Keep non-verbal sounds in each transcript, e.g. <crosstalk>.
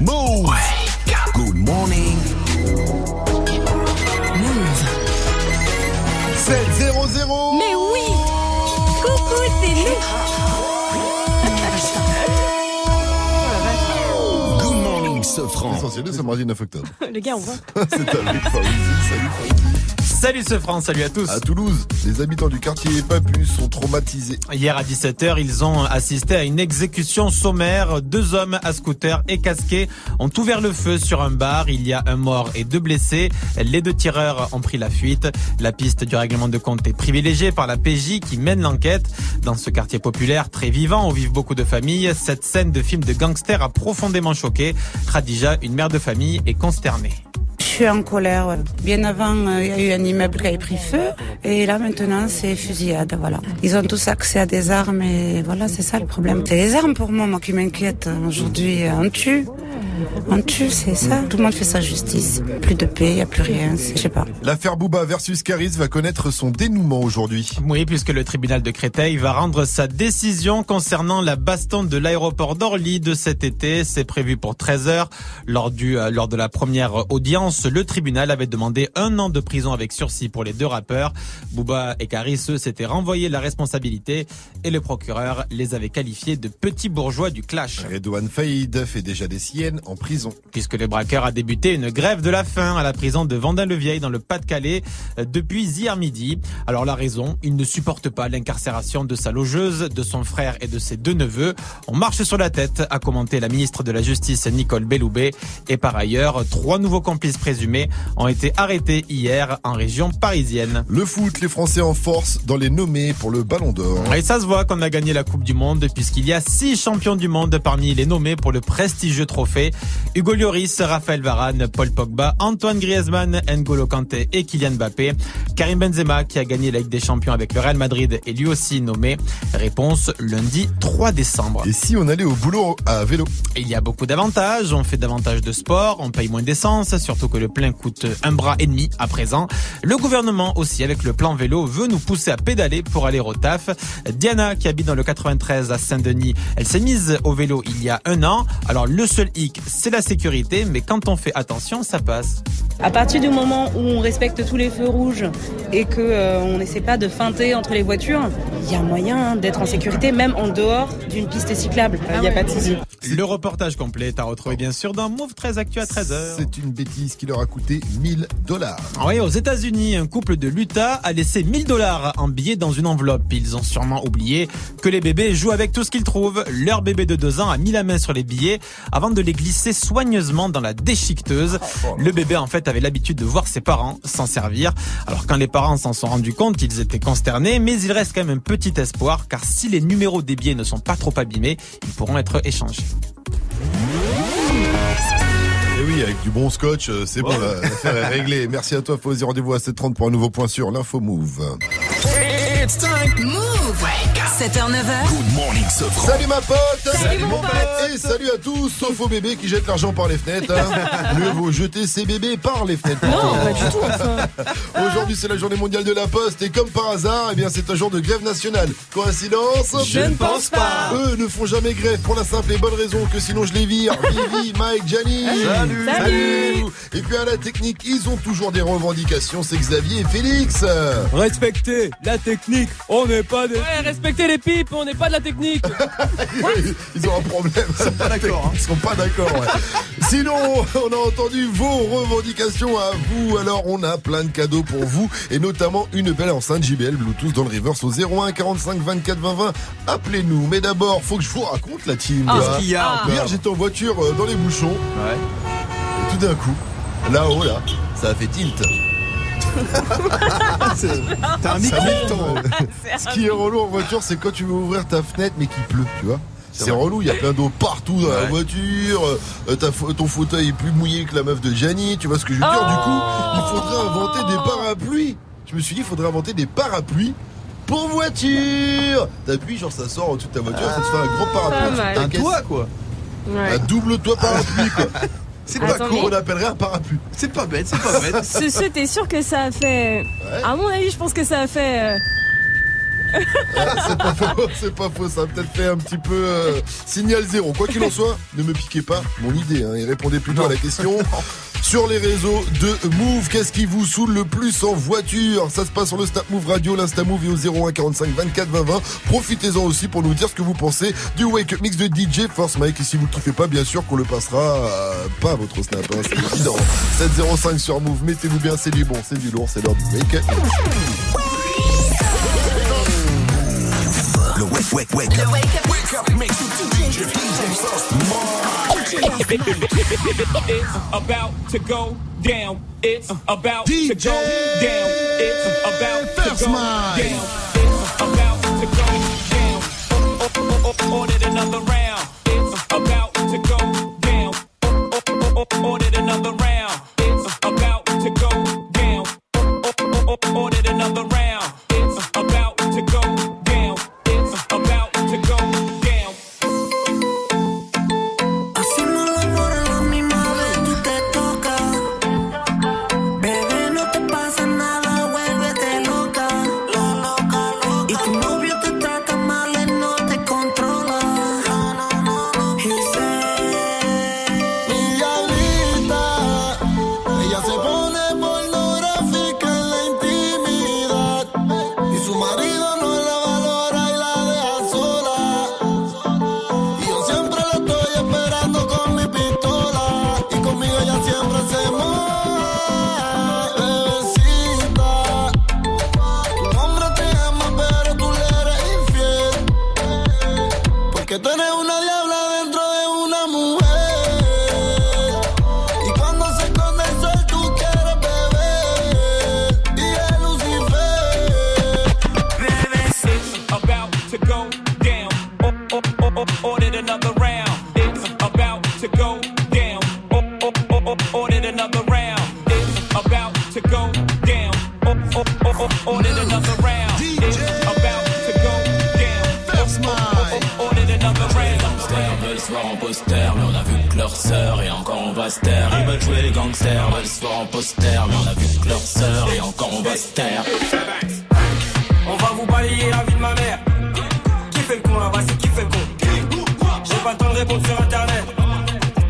Move. Good morning. Move. 7 0 0. Mais oui Coucou, c'est nous Good morning, Sofran. L'essentiel de ce mardi 9 octobre. Le gars, on voit. <laughs> C'est avec Faouzi. Salut Faouzi. Salut ce France, salut à tous. À Toulouse, les habitants du quartier Papus sont traumatisés. Hier à 17h, ils ont assisté à une exécution sommaire. Deux hommes à scooter et casqués ont ouvert le feu sur un bar. Il y a un mort et deux blessés. Les deux tireurs ont pris la fuite. La piste du règlement de compte est privilégiée par la PJ qui mène l'enquête. Dans ce quartier populaire très vivant où vivent beaucoup de familles, cette scène de film de gangster a profondément choqué. Khadija, une mère de famille, est consternée. Suis en colère. ouais. Bien avant, euh, il y a eu un immeuble qui avait pris feu. Et là, maintenant, c'est fusillade. Voilà. Ils ont tous accès à des armes. Et voilà, c'est ça le problème. C'est les armes pour moi, moi qui m'inquiète. Aujourd'hui, on tue. On tue, c'est ça. Tout le monde fait sa justice. Plus de paix, il n'y a plus rien. Je sais pas. L'affaire Booba versus Caris va connaître son dénouement aujourd'hui. Oui, puisque le tribunal de Créteil va rendre sa décision concernant la baston de l'aéroport d'Orly de cet été. C'est prévu pour 13 heures. Lors du, euh, lors de la première audience, le tribunal avait demandé un an de prison avec sursis pour les deux rappeurs. Booba et Caris, eux, s'étaient renvoyés la responsabilité et le procureur les avait qualifiés de petits bourgeois du clash. Redouane Faïd fait déjà des siennes en prison. puisque le braqueur a débuté une grève de la faim à la prison de Vendin-le-Vieil dans le Pas-de-Calais euh, depuis hier midi. Alors la raison, il ne supporte pas l'incarcération de sa logeuse, de son frère et de ses deux neveux. On marche sur la tête, a commenté la ministre de la Justice Nicole Belloubet. Et par ailleurs, trois nouveaux complices présumés ont été arrêtés hier en région parisienne. Le foot, les Français en force dans les nommés pour le Ballon d'Or. Et ça se voit qu'on a gagné la Coupe du Monde puisqu'il y a six champions du monde parmi les nommés pour le prestigieux trophée. Hugo Lloris, Raphaël Varane, Paul Pogba, Antoine Griezmann, N'Golo Kanté et Kylian Mbappé. Karim Benzema qui a gagné la Ligue des Champions avec le Real Madrid est lui aussi nommé. Réponse lundi 3 décembre. Et si on allait au boulot à vélo Il y a beaucoup d'avantages, on fait davantage de sport, on paye moins d'essence, surtout que le plein coûte un bras et demi à présent. Le gouvernement aussi, avec le plan vélo, veut nous pousser à pédaler pour aller au taf. Diana, qui habite dans le 93 à Saint-Denis, elle s'est mise au vélo il y a un an. Alors le seul hic, c'est la sécurité, mais quand on fait attention, ça passe. À partir du moment où on respecte tous les feux rouges et que euh, on n'essaie pas de feinter entre les voitures, il y a moyen hein, d'être en sécurité même en dehors d'une piste cyclable. Il n'y a pas de souci. Le reportage complet est à retrouver bien sûr dans Move 13 Actu à 13h. C'est une bêtise qui leur a coûté 1000 dollars. Oui, aux États-Unis, un couple de l'Utah a laissé 1000 dollars en billets dans une enveloppe. Ils ont sûrement oublié que les bébés jouent avec tout ce qu'ils trouvent. Leur bébé de deux ans a mis la main sur les billets avant de les glisser soigneusement dans la déchiqueteuse. Le bébé, en fait, avait l'habitude de voir ses parents s'en servir. Alors, quand les parents s'en sont rendus compte, ils étaient consternés, mais il reste quand même un petit espoir, car si les numéros des billets ne sont pas trop abîmés, ils pourront être échangés. Et oui, avec du bon scotch, euh, c'est bon, la- l'affaire est <laughs> réglée. Merci à toi, Fauzi. Rendez-vous à 7h30 pour un nouveau point sur l'info Move. It's time. Move 7h, 9h, Good morning, Sofran. Salut ma pote Salut, mon pote. Et salut à tous, sauf aux bébés qui jettent l'argent par les fenêtres. Hein. <laughs> Mieux vaut jeter ses bébés par les fenêtres. Non, pas du tout. Enfin. <laughs> Aujourd'hui, c'est la journée mondiale de la poste et comme par hasard, eh bien, c'est un jour de grève nationale. Coïncidence? Je ne pense pas. Eux ne font jamais grève pour la simple et bonne raison que sinon je les vire. <laughs> Vivi, Mike, Gianni. Salut. Salut. Et puis à la technique, ils ont toujours des revendications. C'est Xavier et Félix. Respectez la technique, on n'est pas des... Ouais, respectez les pipes, on n'est pas de la technique Ils ont un problème. Ils sont pas d'accord. Ils sont pas d'accord. ouais. Sinon, on a entendu vos revendications à vous. Alors, on a plein de cadeaux pour vous et notamment une belle enceinte JBL Bluetooth dans le reverse au 01 45 24 20 20. Appelez-nous. Mais d'abord, faut que je vous raconte la team. Ah, ce qu'il y a encore. Hier, j'étais en voiture euh, dans les bouchons Ouais. et tout d'un coup, là-haut, là, ça a fait tilt. <laughs> T'as un le temps. Ce qui est relou en voiture, c'est quand tu veux ouvrir ta fenêtre mais qu'il pleut, tu vois. C'est relou, il y a plein d'eau partout dans la voiture, euh, ta ton fauteuil est plus mouillé que la meuf de Gianni, tu vois ce que je veux dire? Du coup, il faudrait inventer des parapluies. Je me suis dit, il faudrait inventer des parapluies pour voiture T'appuies, genre ça sort au-dessus de ta voiture, ça te fait un gros parapluie. Mal. ta Un caisse. quoi. Un double toit parapluie, quoi. <laughs> C'est pas cool, on appellerait un parapluie. C'est pas bête, c'est pas bête. <laughs> Ce, ce, t'es sûr que ça a fait. À mon avis, je pense que ça a fait. euh, Ah, c'est pas faux, c'est pas faux. Ça a peut-être fait un petit peu euh, signal zéro. Quoi qu'il en soit, ne me piquez pas mon idée. Hein, et répondez plutôt à la question. Sur les réseaux de Move, qu'est-ce qui vous saoule le plus en voiture? Ça se passe sur le Snap Move Radio, l'Insta Move et au 01 45 24 20 20. Profitez-en aussi pour nous dire ce que vous pensez du Wake Up Mix de DJ Force Mike. Et si vous kiffez pas, bien sûr qu'on le passera euh, pas à votre Snap. Hein, c'est évident. 705 sur Move, mettez-vous bien, c'est du bon, c'est du lourd, c'est l'heure du Up wake, wake, wake. Le wake up, wake up mix with DJ, DJ First It's about to go down. It's uh, about to go down. It's about to go down. It's about to go down. Ordered another round. It's about to go down. Ordered another round. It's about to go down. O- o- Ordered another round. Mais on a vu que leur sœur et encore on va se taire. On va vous balayer la vie de ma mère. Qui fait le con là-bas, c'est qui fait le con J'ai pas le temps de répondre sur internet.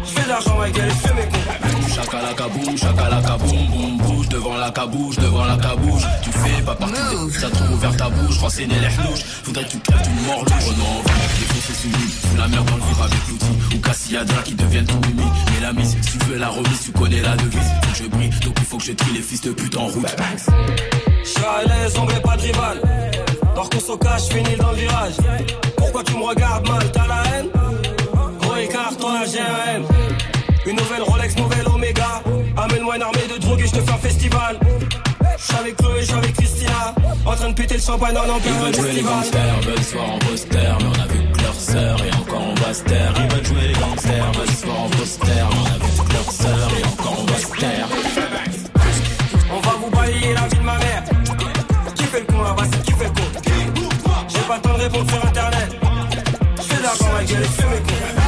Je fais de l'argent avec elle et je fais mes cons. Chakalaka boum, chakalaka boum, boum, bouge devant la cabouche, devant la cabouche. Tu fais pas partie ça trouve ouvert ta bouche, renseigner les louches. Faudrait que tu crèves d'une mort non, défoncer sous la mer dans le vivre avec l'outil. Ou Cassiadra qui deviennent tout mimi. Mais la mise, si tu veux la remise, tu connais la devise. Faut que je brille, donc il faut que je trie les fils de pute en route. Je suis à l'aise, on pas de rival. Dors qu'on se cache, finis dans le virage. Pourquoi tu me regardes mal, t'as la haine? Gros écart, toi la GRM. Une nouvelle Rolex, nouvelle Omega. Amène-moi une armée de drogue et je te fais un festival. Je suis avec Chloé, je suis avec Christina. En train de péter le champagne en Ils empire veulent jouer les gangsters, veulent se voir en poster, mais on a vu que leur sœur et encore on va se taire. Ils veulent jouer les gangsters, veulent se voir en poster, mais on a vu que leur sœur et encore on va se taire. On va vous balayer la vie de ma mère. Qui fait le con là-bas, c'est qui fait le con? J'ai pas temps de répondre sur internet. Je de l'argent avec elle et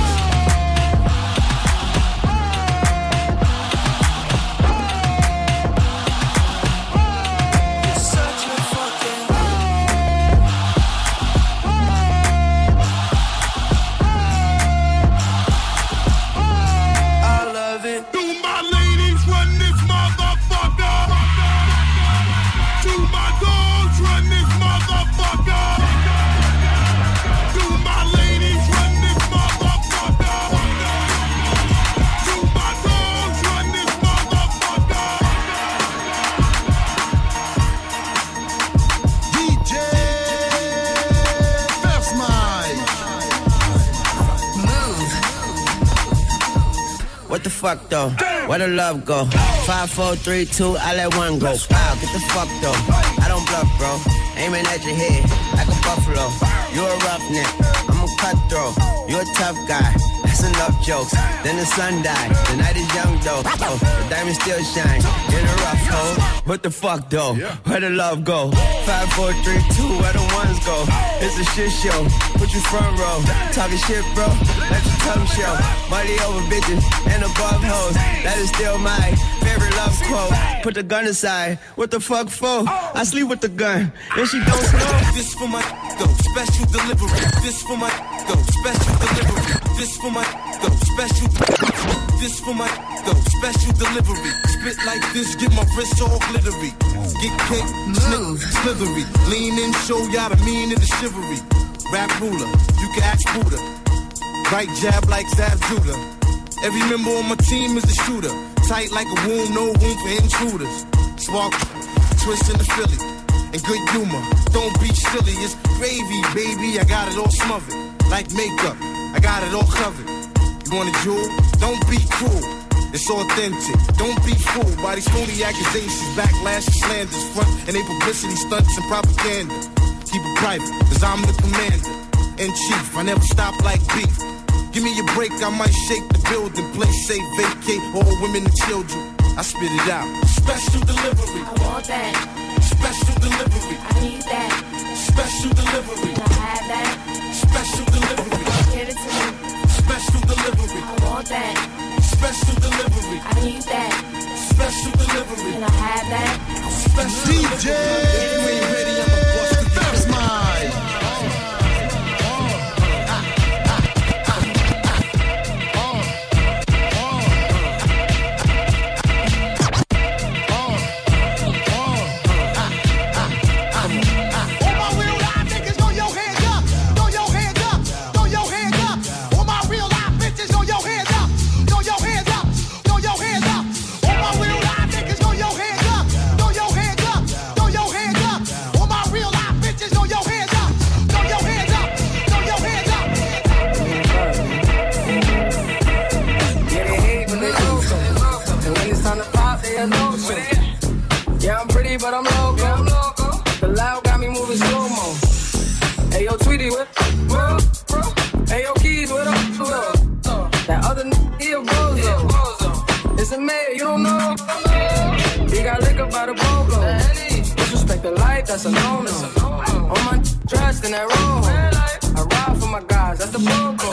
the fuck though? Where the love go? Five, four, three, two, I let one go. Wow, get the fuck though. I don't bluff, bro. Aiming at your head like a buffalo. You a roughneck, I'm a cutthroat. You a tough guy. Some love jokes. Then the sun died. The night is young though. Oh, the diamond still shine in a rough hole. What the fuck though? Where the love go? Five, four, three, two. Where the ones go? It's a shit show. Put you front row. Talking shit, bro. Let your tongue show. Money over bitches and above hoes. That is still my favorite love quote. Put the gun aside. What the fuck for? I sleep with the gun. And she don't know. This for my <laughs> go, special delivery. This for my go, special delivery. This for my go, special. This for my go, special delivery. Spit like this, get my wrist all glittery. Get cake, move, slithery. Lean in, show y'all the mean and the chivalry. Rap ruler, you can ask Buddha. Right jab like Zab Judah. Every member on my team is a shooter. Tight like a womb, no room for intruders. Spark, twist in the Philly. And good humor, don't be silly. It's gravy, baby. I got it all smothered. Like makeup, I got it all covered. You want a jewel? Don't be cruel. It's authentic. Don't be fooled by these phony accusations, backlash, and slanders, front and they publicity stunts and propaganda. Keep it private, cause I'm the commander in chief. I never stop like beef. Give me a break, I might shake the building, play safe, vacate all women and children. I spit it out. Special delivery. I want that. Special delivery. I need that. Special delivery. Can I have that? Special delivery. Give it to me. Special delivery. I want that. Special delivery. I need that. Special delivery. Can I have that? Special DJ. If that's a no-no. On my in that robe. I ride for my guys, that's the BOGO.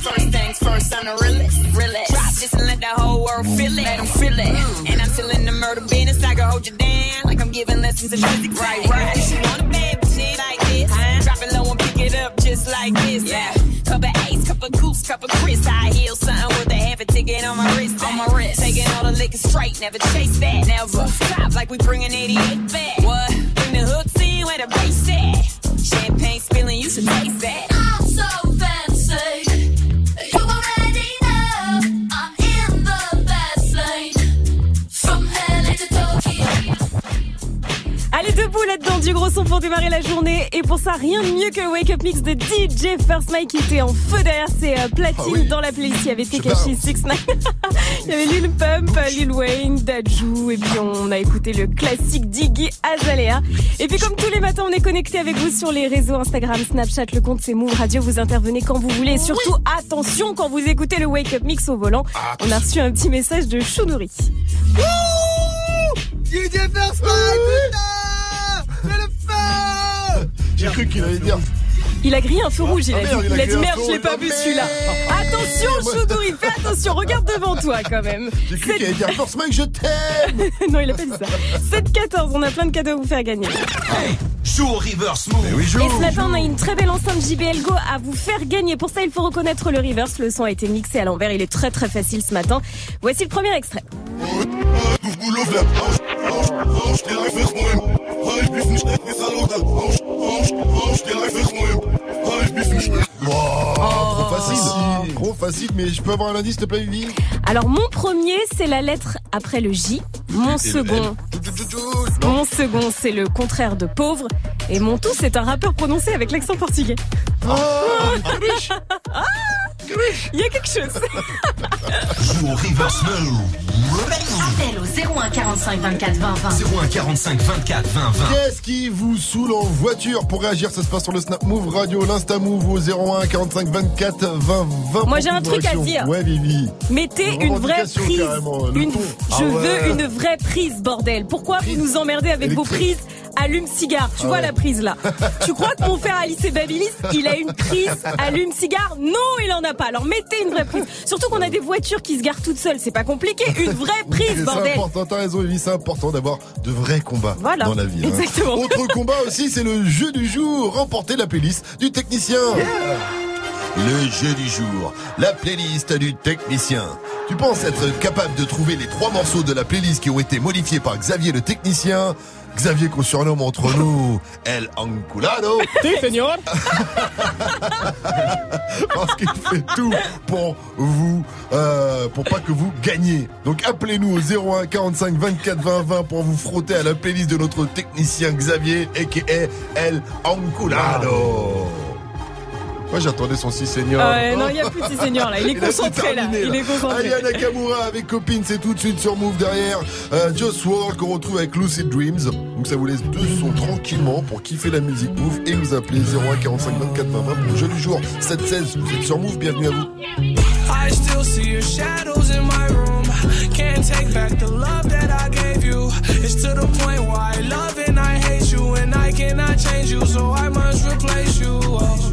First things first, I'm. Drop this and let the whole world feel it. Let 'em feel it. And I'm still in the murder business. I can hold you down like I'm giving lessons in physics. Never chase that. Never stop like we bringing 88 back. What? Bring the hooks in where the bass at. Champagne spilling, you should taste that. I'm so fancy. You already know I'm in the fast lane. From LA to Tokyo. Allez, debout là-dedans, du gros son pour démarrer la journée. Et pour ça, rien de mieux que le Wake Up Mix de DJ First Mike qui était en feu derrière ses euh, platines Ah oui. dans la playlist. Il y avait Tekashi 6 <laughs> Il y avait Lil Pump, Lil Wayne, Dajou. Et puis on a écouté le classique Diggy Azalea. Et puis comme tous les matins, on est connecté avec vous sur les réseaux Instagram, Snapchat, le compte c'est Move Radio. Vous intervenez quand vous voulez. Et surtout, attention quand vous écoutez le Wake Up Mix au volant. On a reçu un petit message de Chounouri. Fais le feu J'ai cru qu'il allait dire. Il a grillé un feu rouge, il a Ah, merde, dit. il a Il a dit merde, je l'ai pas vu celui-là. merde. Attention, <laughs> Choudouri, fais attention, regarde devant toi quand même. J'ai cru qu'il allait dire Force Mike, je t'aime <laughs> non, il a pas dit ça. 7-14, on a plein de cadeaux à vous faire gagner. Joue au reverse move. Mais oui, joue. Et ce matin, on a une très belle enceinte JBL Go à vous faire gagner. Pour ça, il faut reconnaître le reverse. Le son a été mixé à l'envers. Il est très très facile ce matin. Voici le premier extrait. Trop facile. Trop facile, mais je peux avoir un indice, s'il te plaît, Vivi? Alors, mon premier, c'est la lettre après le J. Mon second, mon second, c'est le contraire de pauvre. Et mon tout, c'est un rappeur prononcé avec l'accent portugais. Ah, Il y a quelque chose. Joue au reverse Appel au 01 45 24 20 20. 01 45 24 20 20. Qu'est-ce qui vous saoule en voiture Pour réagir, ça se passe sur le Snap Move Radio, l'Insta Move au 01 45 24 20 20. Moi, j'ai un truc à dire. Ouais, Vivi. Mettez Une une vraie prise. Une-. Je Ah ouais. veux une vraie prise, bordel. Pourquoi vous nous emmerdez avec vos prises allume-cigare? Tu Ah vois ouais. la prise là <laughs> Tu crois que mon frère Alice et Babilis, il a une prise allume-cigare? Non, il en a pas. Alors mettez une vraie prise. Surtout qu'on a des voitures qui se garent toutes seules. C'est pas compliqué. Une vraie prise, C'est bordel. important, t'as raison, Vivi, c'est important d'avoir de vrais combats Voilà. dans la vie. hein. Exactement. Autre combat aussi, c'est le jeu du jour. Remporter la playlist du technicien. Le jeu du jour, la playlist du technicien. Tu penses être capable de trouver les trois morceaux de la playlist qui ont été modifiés par Xavier le technicien? Xavier qu'on surnomme entre <laughs> nous El Anculado. <laughs> <laughs> Parce qu'il fait tout pour vous, euh, pour pas que vous gagniez. Donc appelez-nous au 01 45 24 20 20 pour vous frotter à la playlist de notre technicien Xavier, a.k.a. El Anculado. Moi j'attendais son si seigneur. Ah ouais, non, il y a plus de si seigneur, là. Il est <laughs> tout concentré, là. terminé, Il est concentré. Aya Nakamura avec copine, c'est tout de suite sur Move derrière. Euh, Just World qu'on retrouve avec Lucid Dreams. Donc ça vous laisse deux sons tranquillement pour kiffer la musique Move et vous appelez 01 45 24 20 20 pour le jeu du jour 7-16. Vous êtes sur Move, bienvenue à vous. I still see your shadows in my room. Can't take back the love that I gave you. It's to the point where I love and I hate you, and I cannot change you, so I must replace you. Oh,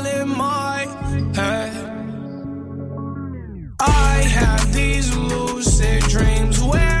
have these lucid dreams. Where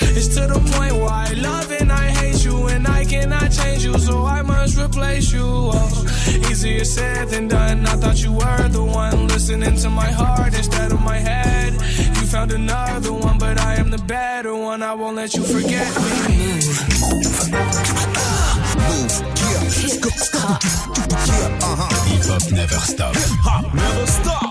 Cannot change you, so I must replace you. Oh, easier said than done. I thought you were the one listening to my heart instead of my head. You found another one, but I am the better one. I won't let you forget me. Move, move, yeah. Hip hop never stop. Hip hop never stop.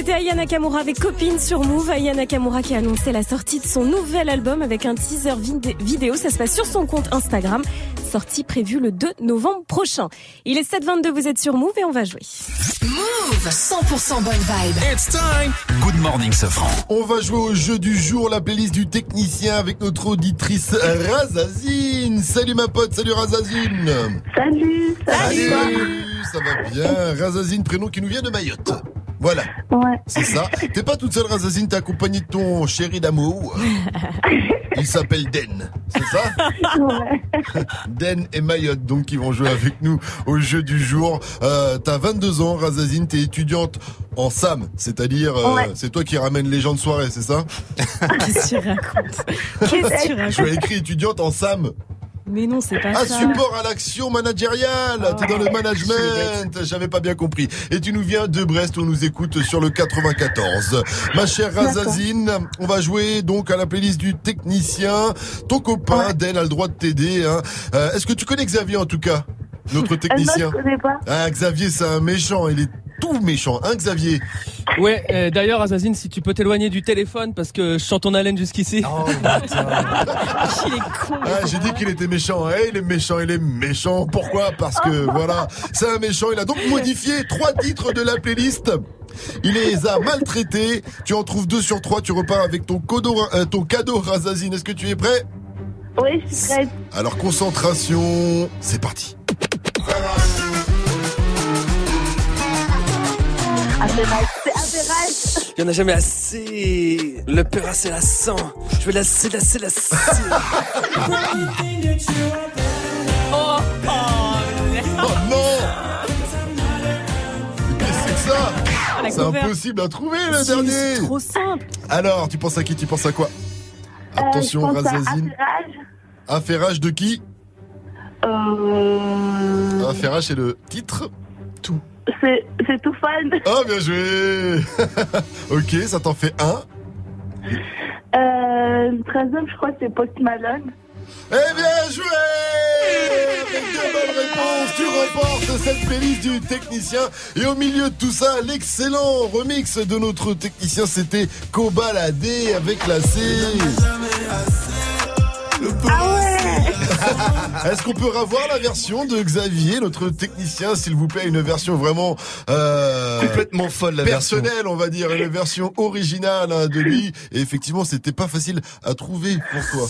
C'était Aya Nakamura avec Copine sur Move. Aya Nakamura qui a annoncé la sortie de son nouvel album avec un teaser vid- vidéo. Ça se passe sur son compte Instagram. Sortie prévue le 2 novembre prochain. Il est 7h22, vous êtes sur Move et on va jouer. Move 100% bonne vibe. It's time. Good morning, Safran. On va jouer au jeu du jour, la playlist du technicien avec notre auditrice Razazine. Salut ma pote, salut Razazine. Salut, salut. ça va bien. Razazine, prénom qui nous vient de Mayotte. Voilà. C'est ça. T'es pas toute seule, Razazine, t'es accompagnée de ton chéri d'amour. <laughs> Il s'appelle Den. C'est ça Den et Mayotte, donc, qui vont jouer avec nous au jeu du jour. Euh, T'as 22 ans, Razazine, t'es étudiante en SAM, c'est-à-dire, euh, Ouais. c'est toi qui ramènes les gens de soirée, c'est ça Qu'est-ce que tu racontes? Qu'est-ce que tu racontes Je l'ai écrit étudiante en SAM. Mais non, c'est pas Un ça. support à l'action managériale. T'es dans le management. J'avais pas bien compris. Et tu nous viens de Brest. On nous écoute sur le 94. Ma chère Razazine, on va jouer donc à la playlist du technicien. Ton copain, Den, a le droit de t'aider. hein. Euh, Est-ce que tu connais Xavier en tout cas Notre technicien. Euh, non, je connais pas. Ah, Xavier, c'est un méchant. Il est tout méchant, hein, Xavier? Ouais, euh, d'ailleurs, Azazine, si tu peux t'éloigner du téléphone parce que je chante ton haleine jusqu'ici. Oh, <laughs> Il est con. Ah, j'ai dit qu'il était méchant. Eh, il est méchant, il est méchant. Pourquoi? Parce que <laughs> voilà, c'est un méchant. Il a donc modifié trois titres de la playlist. Il les a maltraités. Tu en trouves deux sur trois. Tu repars avec ton, codo, euh, ton cadeau, Razazine. Est-ce que tu es prêt? Oui, je suis prête. Alors concentration, c'est parti. Il y en a jamais assez. Le peur a c'est la sang. Je vais lasser, lasser, lasser. Oh, Oh non Qu'est-ce que c'est que ça C'est impossible à trouver le dernier. C'est trop simple. Alors, tu penses à qui Tu penses à quoi? Attention, Euh, à Razazine. affairage. De qui? Euh, Affairage, c'est le titre c'est, c'est tout fan. Oh, bien joué <laughs> Ok, ça t'en fait un. Euh, le 13 je crois que c'est Post Malone. Eh bien joué Avec deux bonnes réponses, tu remportes cette playlist du technicien. Et au milieu de tout ça, l'excellent remix de notre technicien, c'était Cobaladé avec la C. Est-ce qu'on peut revoir la version de Xavier, notre technicien, s'il vous plaît, une version vraiment euh, Complètement folle, la version. personnelle, on va dire, une version originale hein, de lui. Et effectivement, c'était pas facile à trouver pour toi.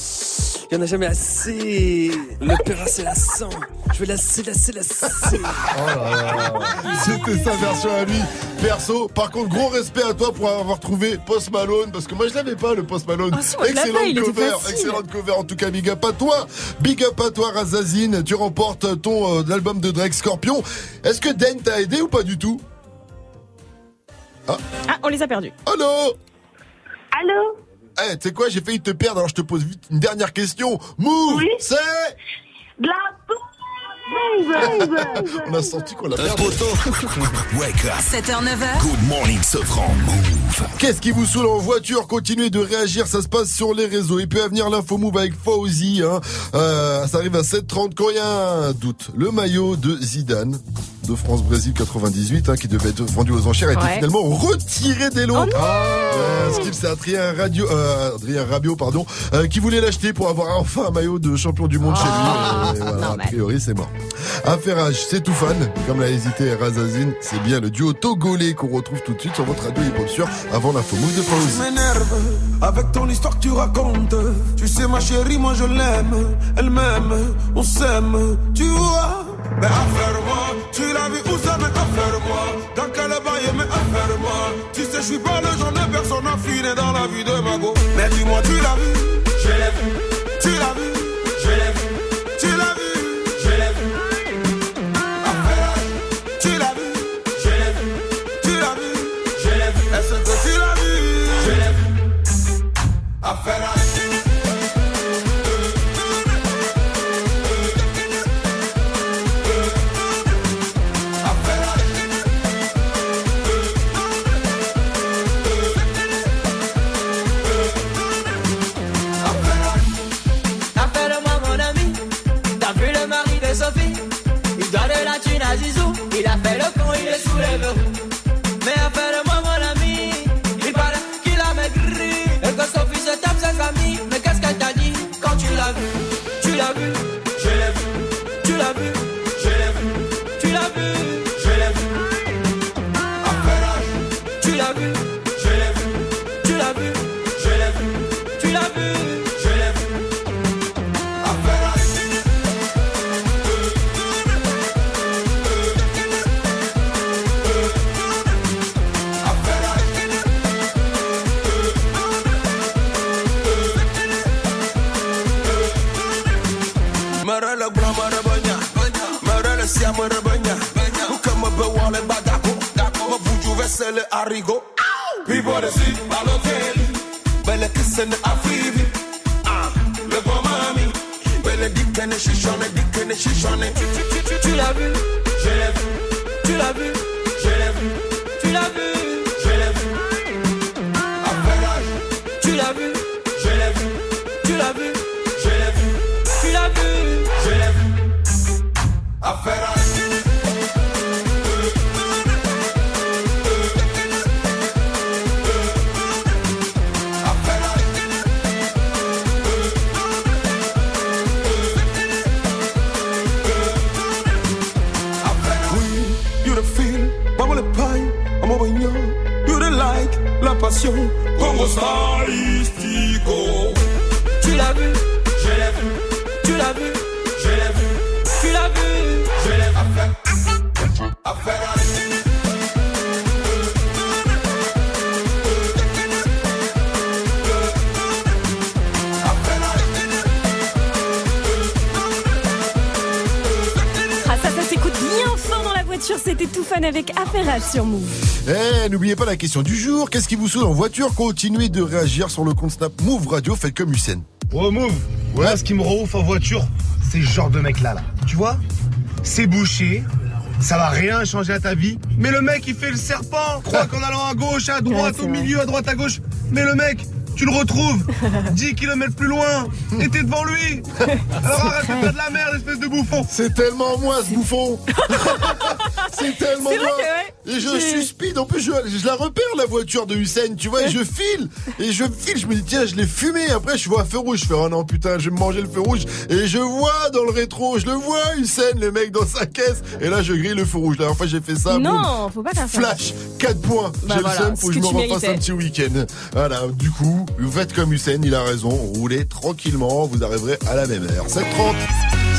Il y en a jamais assez. Le peur a c'est la sang. Je vais lasser, lasser, lasser. C'était sa version à lui, perso. Par contre, gros respect à toi pour avoir trouvé Post Malone, parce que moi je l'avais pas le Post Malone. Ah si, était cover, facile. excellente cover. En tout cas, big up à toi, big up à toi, Razazine. Tu remportes ton euh, album de Drake Scorpion. Est-ce que Den t'a aidé ou pas du tout? Ah, on les a perdus. Allô? Allô? Eh, tu sais quoi, j'ai failli te perdre, alors je te pose vite une dernière question. Move, c'est De la <laughs> On a senti qu'on l'a perdu. poteau. Wake up. 7h, 9h. Good morning, Sofran. Move. Qu'est-ce qui vous saoule en voiture? Continuez de réagir, ça se passe sur les réseaux. Et puis à venir l'info move avec Fauzi. Hein. Euh, ça arrive à 7h30 quand il y a un doute. Le maillot de Zidane de France-Brésil 98 hein, qui devait être vendu aux enchères a été finalement retiré des lots. Oh Euh, ce qu'il c'est Adrien, Radio, euh, Adrien Rabiot pardon, euh, qui voulait l'acheter pour avoir enfin un maillot de champion du monde chez lui. Et voilà, a priori c'est mort. Affairage, c'est tout fan. Comme l'a hésité Razazine, c'est bien le duo togolais qu'on retrouve tout de suite sur votre radio hip-hop sûr avant l'info move de Tu Fauzi. m'énerves avec ton histoire que tu racontes. Tu sais, ma chérie, moi je l'aime. Elle m'aime, on s'aime, tu vois? Mais affaire-moi, tu l'as vu où ça, mais affaire-moi. Dans quel bail, mais affaire-moi. Tu sais, je suis pas le genre de personne affinée dans la vie de ma go. Mais dis-moi, tu l'as vu, je l'ai vu. Affairage. Appelle-moi sur Move. Eh, n'oubliez pas la question du jour. Qu'est-ce qui vous saoule en voiture? Continuez de réagir sur le compte Snap Move Radio. Faites comme Hussein. Oh Move, moi ce qui me rend ouf en voiture, c'est ce genre de mec là là. Tu vois? C'est bouché, ça va rien changer à ta vie. Mais le mec il fait le serpent, croit qu'en allant à gauche, à droite, Ouais, au milieu, à droite, à gauche. Mais le mec, tu le retrouves <laughs> 10 km plus loin et t'es devant lui. Alors arrête de faire de la merde, espèce de bouffon. C'est tellement moi ce bouffon <laughs> C'est tellement moi ouais, Et je suis speed, en plus je, je la repère la voiture de Hussein, tu vois, et je file Et je file, je me dis tiens je l'ai fumé, après je vois un feu rouge, je fais oh non putain je vais me manger le feu rouge Et je vois dans le rétro, je le vois Hussein, le mec dans sa caisse Et là je grille le feu rouge, la dernière fois j'ai fait ça, boum. Non, faut pas faire ça. Flash, 4 points. Bah J'ai voilà, le seum, faut que je me refasse méritais. un petit week-end. Voilà, du coup, vous faites comme Hussein, il a raison, roulez tranquillement, vous arriverez à la même heure. 7h30,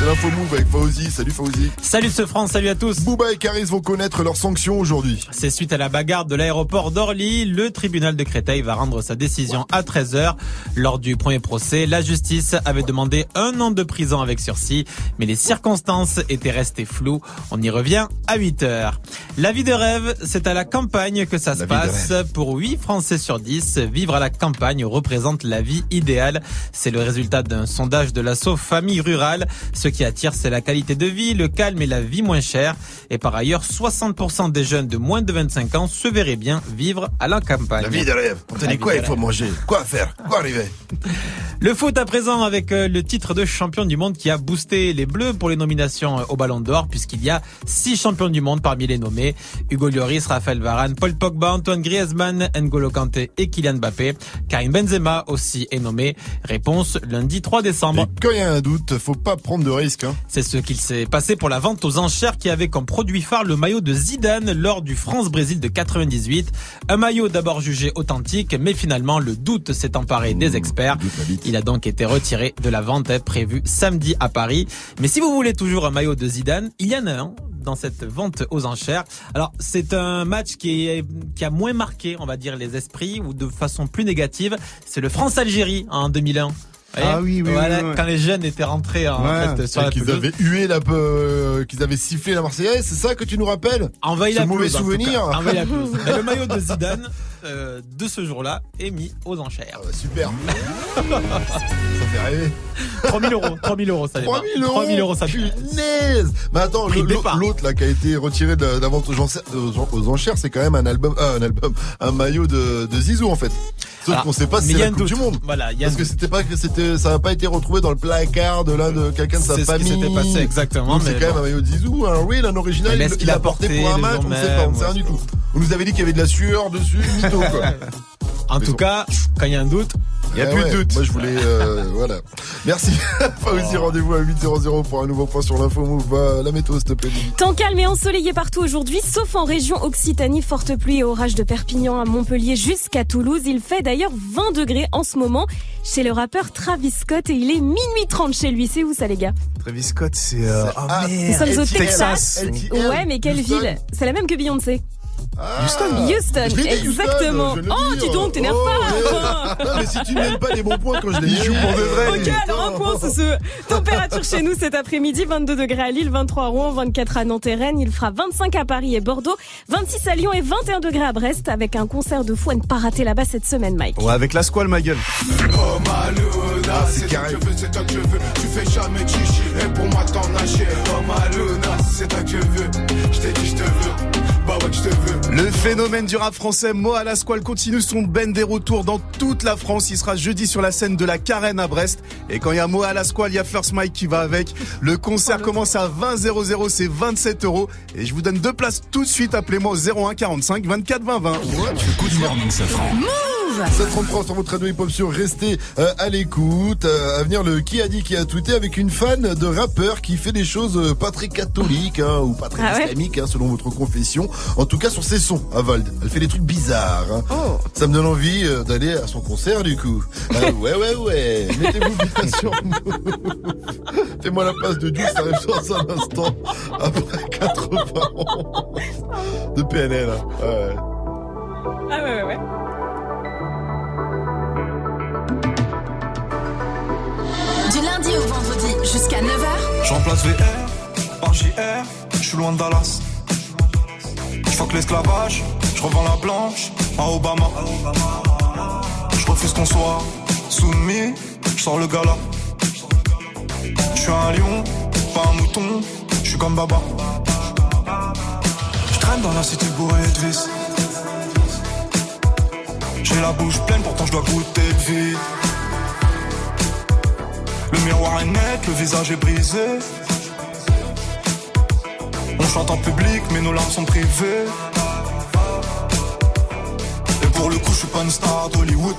c'est l'info move avec Fauzi. Salut Fauzi. Salut ce France, salut à tous. Booba et Caris vont connaître leurs sanctions aujourd'hui. C'est suite à la bagarre de l'aéroport d'Orly, le tribunal de Créteil va rendre sa décision à 13h. Lors du premier procès, la justice avait demandé un an de prison avec sursis, mais les circonstances étaient restées floues. On y revient à 8h. La vie de rêve, c'est à la campagne que ça se passe. Pour 8 Français sur 10, vivre à la campagne représente la vie idéale. C'est le résultat d'un sondage de l'assaut Famille Rurale. Ce qui attire, c'est la qualité de vie, le calme et la vie moins chère. Et par ailleurs, 60% des jeunes de moins de 25 ans se verraient bien vivre à la campagne. La vie de rêve. On te La dit quoi il faut manger Quoi faire Quoi arriver <laughs> Le foot à présent avec euh, le titre de champion du monde qui a boosté les Bleus pour les nominations euh, au Ballon d'Or puisqu'il y a six champions du monde parmi les nommés. Hugo Lloris, Raphaël Varane, Paul Pogba, Antoine Griezmann, N'Golo Kanté et Kylian Mbappé. Karim Benzema aussi est nommé. Réponse lundi 3 décembre. Quand il y a un doute, faut pas prendre de Hein. C'est ce qu'il s'est passé pour la vente aux enchères qui avait comme produit phare le maillot de Zidane lors du France-Brésil de 98. Un maillot d'abord jugé authentique, mais finalement le doute s'est emparé des experts. Il a donc été retiré de la vente hein, prévue samedi à Paris. Mais si vous voulez toujours un maillot de Zidane, il y en a un dans cette vente aux enchères. Alors c'est un match qui, est, qui a moins marqué, on va dire, les esprits ou de façon plus négative. C'est le France-Algérie en 2001. Ah oui, oui, Voilà, oui, oui. quand les jeunes étaient rentrés en fait, sur la qu'ils avaient hué la, euh, qu'ils avaient sifflé la Marseillaise, c'est ça que tu nous rappelles? Envahi Ce la mauvais pelouse, souvenir. la <laughs> pelouse. Le maillot de Zidane euh, de ce jour-là est mis aux enchères. super. <laughs> ça fait rêver. 3000 euros, 3000 euros, ça démarre. 3000 euros 3000 euros, ça. Punaise Mais attends, l'autre là qui a été retiré de la, la vente aux enchères, c'est quand même un album, euh, un album, un maillot de, de Zizou en fait. Sauf Alors, qu'on sait pas si mais c'est il y a la Coupe du Monde. Voilà, il y a Parce que c'était pas que c'était, ça n'a pas été retrouvé dans le placard de l'un de quelqu'un de sa C'est ce qui famille. s'était passé exactement, c'est quand même un maillot de Zizou, un real, un original. Mais Il, est-ce qu'il il a a porté pour un match, on ne sait pas, on ne sait rien du tout. On nous avait dit qu'il y avait de la sueur dessus, quoi. En tout cas, quand il y a un doute, il y a Eh plus ouais, de doute. Moi je voulais, euh, <laughs> voilà. Merci. <laughs> Fauzi, rendez-vous à 8.00 pour un nouveau point sur l'info move. Bah, la météo s'il te plaît. Temps calme et ensoleillé partout aujourd'hui, sauf en région Occitanie, forte pluie et orage de Perpignan à Montpellier jusqu'à Toulouse. Il fait d'ailleurs 20 degrés en ce moment chez le rappeur Travis Scott et il est minuit 30 chez lui. C'est où ça les gars? Travis Scott, c'est. euh, oh, Ah, merde. Nous sommes au. Texas. Ouais, mais quelle ville? C'est la même que Beyoncé. Houston. Houston, Houston, exactement. Oh, dis donc, t'énerve Oh, pas. ouais. enfin. Non, mais si tu ne pas les bons points quand je les joue pour de vrai, Ok, alors un point, c'est ce. Température chez nous cet après-midi, 22 degrés à Lille, 23 à Rouen, 24 à Nantes et Rennes. Il fera 25 à Paris et Bordeaux, 26 à Lyon et 21 degrés à Brest avec un concert de fou à ne pas rater là-bas cette semaine, Mike. Ouais, avec la squale, ma gueule. Oh Maluna, Ah, c'est carré. que je veux, c'est toi que je veux. Tu fais jamais chichi, et pour moi t'en as chier. Oh Maluna, c'est toi que je veux. Je t'ai dit je te veux, Le phénomène du rap français, Moa la Squale, continue son bend des retours dans toute la France. Il sera jeudi sur la scène de la Carène à Brest. Et quand il y a Moa la Squale, il y a First Mike qui va avec. Le concert commence à 20 00, c'est 27 euros. Et je vous donne deux places tout de suite. Appelez-moi au 01 45 24 20 20. Good morning, Safran. 733 sur votre radio hip-hop sur restez euh, à l'écoute. Euh, à venir le qui a dit qui a tweeté avec une fan de rappeur qui fait des choses euh, pas très catholiques hein, ou pas très Ah ouais islamiques hein, selon votre confession. En tout cas sur ses sons à Vald. Elle fait des trucs bizarres. hein. Oh. Ça me donne envie euh, d'aller à son concert du coup. Euh, ouais ouais ouais. Mettez-vous bien <laughs> sur. Fais-moi la passe de Dieu, ça arrive dans un instant. Après 80 ans de PNL. hein. Ouais. Ah ouais, ouais, ouais. Du lundi au vendredi jusqu'à 9h, Je remplace VR par JR, je suis loin de Dallas. Je l'esclavage, je revends la blanche à Obama. Je refuse qu'on soit soumis, je sors le gala. Je suis un lion, pas un mouton, je suis comme Baba. Je traîne dans la cité bourrée de vis. J'ai la bouche pleine, pourtant je dois goûter le vide. Le miroir est net, le visage est brisé. On chante en public, mais nos larmes sont privées. Et pour le coup, je suis pas une star d'Hollywood.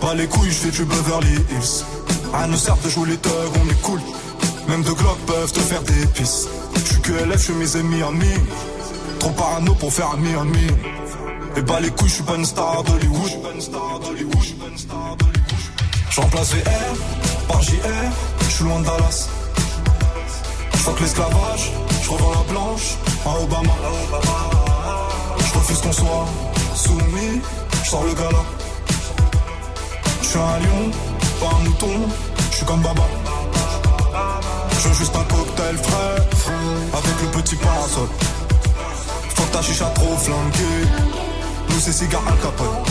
Pas les couilles, je fais du Beverly Hills. À nous sert de jouer les thugs, on est cool. Même deux Glock peuvent te faire des pisses. Je suis que LF, je suis mes amis amis. Trop parano pour faire ami ami. Et pas les couilles, je suis pas une star d'Hollywood. Je remplace VR par JR, je suis loin de Dallas. Je l'esclavage, je revends la blanche à Obama. Je refuse qu'on soit soumis, je sors le gala. Je suis un lion, pas un mouton, je suis comme Baba. Je veux juste un cocktail frais, avec le petit parasol. Faut que ta chicha trop flanquée, nous c'est cigare Al Capone.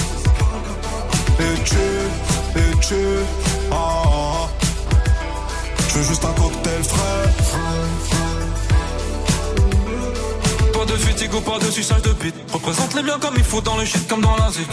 Et tu, ah, ah. Je veux juste un cocktail frais. Pas de fatigue ou pas de suçage de bite. Représente les biens comme il faut dans le shit comme dans la zik.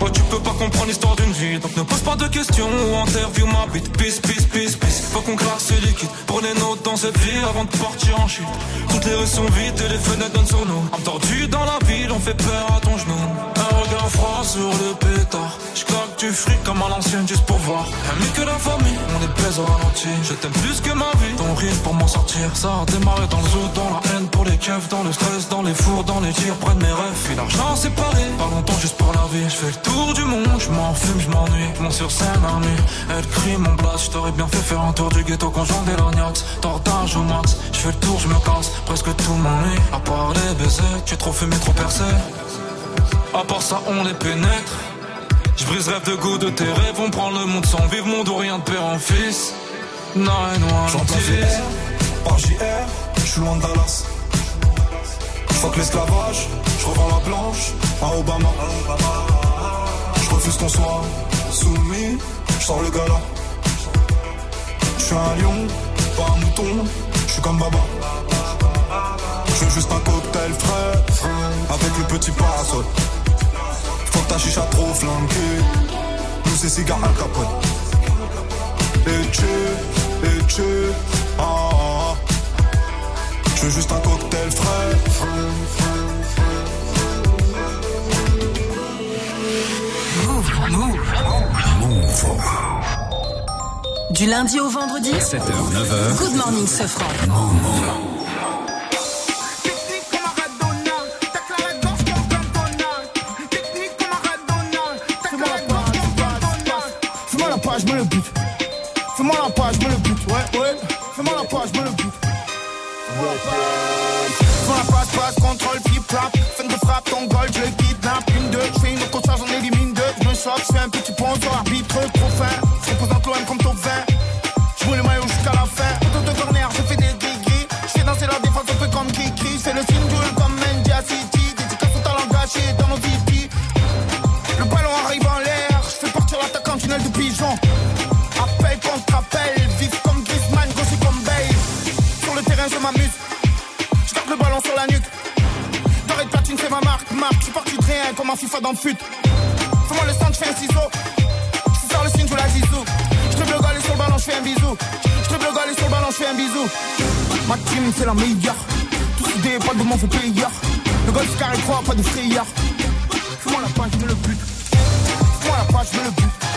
Oh, tu peux pas comprendre l'histoire d'une vie, donc ne pose pas de questions ou interview ma bite. Peace, peace, peace, peace. Faut qu'on claque ce liquide. Prenez notes dans cette vie avant de partir en chute. Toutes les rues sont vides et les fenêtres donnent sur nous. Entendu dans la ville, on fait peur à ton genou. Regard froid sur le pétard. J'claque du fric comme à l'ancienne juste pour voir. Ami que la famille, on est au ralenti. Je t'aime plus que ma vie, ton rire pour m'en sortir. Ça a démarré dans le zoo, dans la haine pour les keufs, dans le stress, dans les fours, dans les tirs, près mes rêves. Puis l'argent séparé, pas longtemps juste pour la vie. Je fais le tour du monde, je m'en fume, je m'ennuie. Je monte sur scène à nuit, elle crie mon blast. Je t'aurais bien fait faire un tour du ghetto quand j'en lorgnax. Tordage au max, je fais le tour, je me casse. Presque tout m'ennuie, à part les baisers. Tu es trop fumé, trop percé. À part ça, on les pénètre. Je brise rêve de goût de tes rêves, on prend le monde sans vivre, monde ou rien de père en fils. Non et noir, J'entends JR, par JR, je suis loin de Dallas. Je que l'esclavage, je revends la planche à Obama. Je refuse qu'on soit soumis, je sors le gala. Je suis un lion, pas un mouton, je suis comme Baba. Je veux juste un cocktail frais, avec le petit parasol. Ta chicha trop flanquée, nous c'est cigare Al Capone. Et tu, et tu, ah, ah, ah. Je veux juste un cocktail frais. Du lundi au vendredi 7h, 9h. Good morning, Sofran. Fais-moi Ouais. Fais-moi la page, me le but. Fais-moi la passe, passe, contrôle, flip, flap. Fin de frappe, ton goal, je le kidnappe. Une, deux, je fais une concert, j'en élimine deux. Je me choque, je fais un petit pont sur l'arbitre, dans le fut. Fais-moi le stand, je fais un ciseau. Je sors le signe, je la zizou. Je le gars sur le ballon, je fais un bisou. Je le gars sur le ballon, je fais un bisou. Ma team, c'est la meilleure. Tous idées, pas de mon faux player. Le golf carré 3, pas de frayeur. Fais-moi la page, je me le but. Fais-moi la page, je me le but.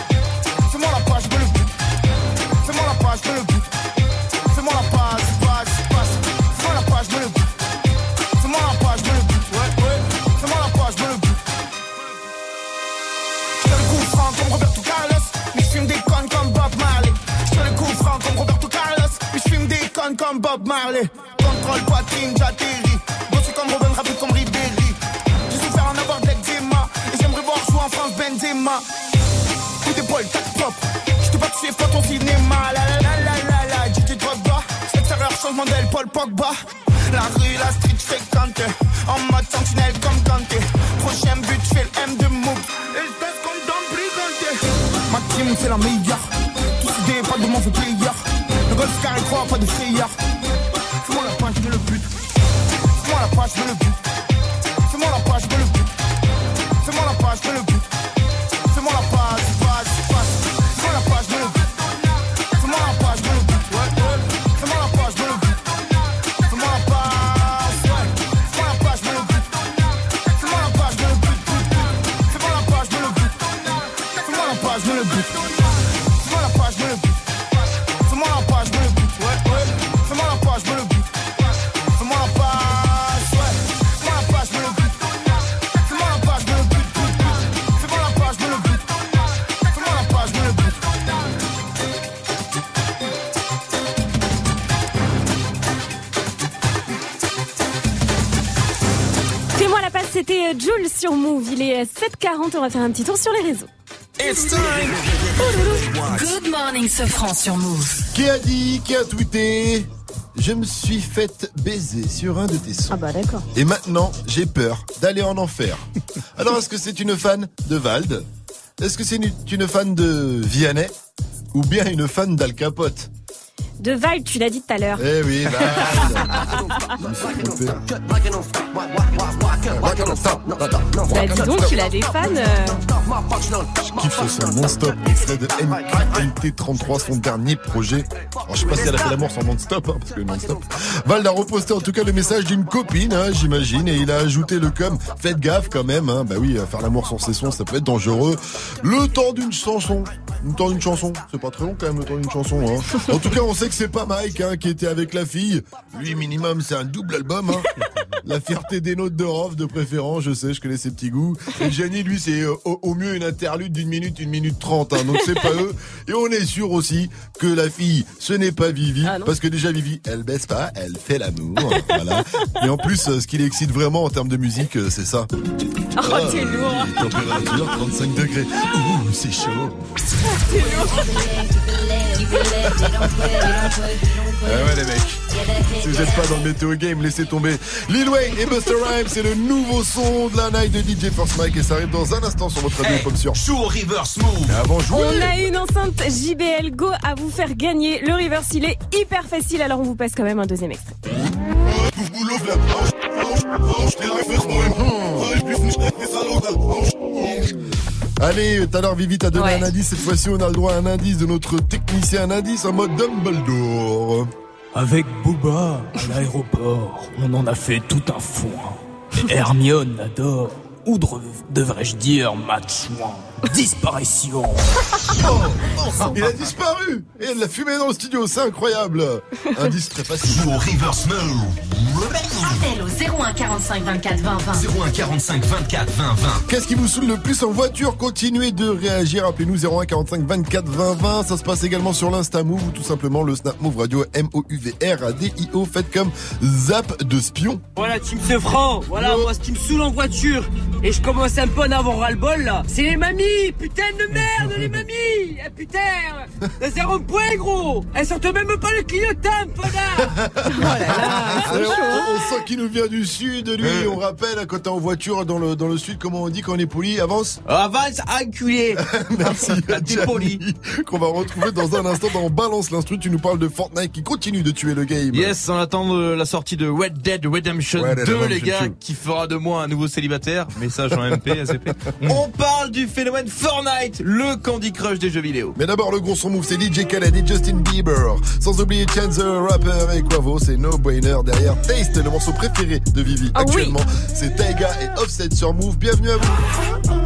Contrôle poitrine, j'atterris. Bossé comme Robin, rapide comme Ribéry. Je suis faire en avoir de l'eczéma. Et j'aimerais voir jouer en France Benzema. Coup d'épaule, tac propre. Je te pas tu pas ton cinéma. La la la la la la. DJ Drogba. Extérieur, changement d'aile, Paul Pogba. La rue, la street, fréquente. En mode sentinelle comme Kanté. Prochain but, je fais le M de Moog. Et je comme dans Brigante. Ma team, c'est la meilleure. Tous idées, pas de mon faux player. Le golf carré 3, pas de frayeur. Page, je. Fais-moi la page, je me le but. Sur Move. Il est euh, 7h40, on va faire un petit tour sur les réseaux. It's time. Good morning, Sofran sur Move. Qui a dit, qui a tweeté Je me suis faite baiser sur un de tes sons. Ah bah d'accord. Et maintenant, j'ai peur d'aller en enfer. <laughs> Alors, est-ce que c'est une fan de Vald? Est-ce que c'est une, une fan de Vianney? Ou bien une fan d'Al Capote? De Val, tu l'as dit tout à l'heure. Eh oui, Val. Bah dis donc, tu l'as des fans. euh. Je kiffe ce son non-stop, extrait de NT33, son dernier projet. Alors, je sais pas si elle a fait l'amour sans non-stop, hein, parce que non-stop. Val a reposté en tout cas le message d'une copine, hein, j'imagine, et il a ajouté le com. Faites gaffe quand même, hein. bah oui, faire l'amour sans ses sons, ça peut être dangereux. Le temps d'une chanson. Le temps d'une chanson. C'est pas très long quand même, le temps d'une chanson. En tout cas, on sait que c'est pas Mike hein, qui était avec la fille. Lui, minimum, c'est un double album. Hein. <laughs> La fierté des notes de Rof, de préférence, je sais, je connais ses petits goûts. Et Gianni, lui, c'est euh, au, au mieux une interlude d'une minute, une minute trente. Hein, donc c'est pas eux. Et on est sûr aussi que la fille, ce n'est pas Vivi. parce que déjà, Vivi, elle baisse pas, elle fait l'amour. voilà. Et en plus, euh, ce qui l'excite vraiment en termes de musique, euh, c'est ça. Oh, Ah, t'es lourd. Température 35 degrés. Ouh, c'est chaud. Ah ouais les mecs. Si vous n'êtes pas dans le météo game, laissez tomber. Lil Wayne et Buster Rhymes, c'est le nouveau son de la night de DJ Force Mike et ça arrive dans un instant sur votre radio comme sûr. Joue au reverse move. Mais avant jouer. On a une enceinte JBL Go à vous faire gagner. Le reverse, il est hyper facile, alors on vous passe quand même un deuxième extrait. Allez, tout à l'heure Vivi t'a donné Ouais. un indice, cette fois-ci on a le droit à un indice de notre technicien, un indice en mode Dumbledore. Avec Booba, à l'aéroport, on en a fait tout un foin. Et Hermione l'adore. Ou de- devrais-je dire Matchouin Disparition Oh, <laughs> il a disparu Et elle l'a fumé dans le studio, c'est incroyable Indice très facile. Joue au reverse move. Appel au 01 45 24 20 20. 01 45 24 20 20. Qu'est-ce qui vous saoule le plus en voiture? Continuez de réagir. Appelez-nous 01 45 24 20 20. Ça se passe également sur l'Insta Move ou tout simplement le Snap Move Radio M-O-U-V-R-A-D-I-O. Faites comme Zap de Spion. Voilà, Team Sefran, voilà, moi ce qui me saoule en voiture, et je commence un peu à en avoir ras-le-bol là, c'est les mamies, putain de merde, les mamies Eh, Putain Elles zéro point gros Elles sortent même pas le clignotant, connard <laughs> Alors, on, on sent qu'il nous vient du sud, lui. On rappelle, quand t'es en voiture dans le, dans le sud, comment on dit quand on est poli Avance Avance, enculé <laughs> Merci, <laughs> poli. Qu'on va retrouver dans un instant dans Balance l'instru. Tu nous parles de Fortnite qui continue de tuer le game. Yes, on attend de la sortie de Red Dead Redemption Red Dead 2, Redemption les gars, 2. qui fera de moi un nouveau célibataire. Message en MP, SCP. On parle du phénomène Fortnite, le Candy Crush des jeux vidéo. Mais d'abord, le gros son move, c'est DJ Khaled et Justin Bieber. Sans oublier Chance the Rapper et Quavo, c'est No Brainer derrière Taste, le morceau préféré de Vivi Ah oui. actuellement. C'est Taiga et Offset sur Move. Bienvenue à vous.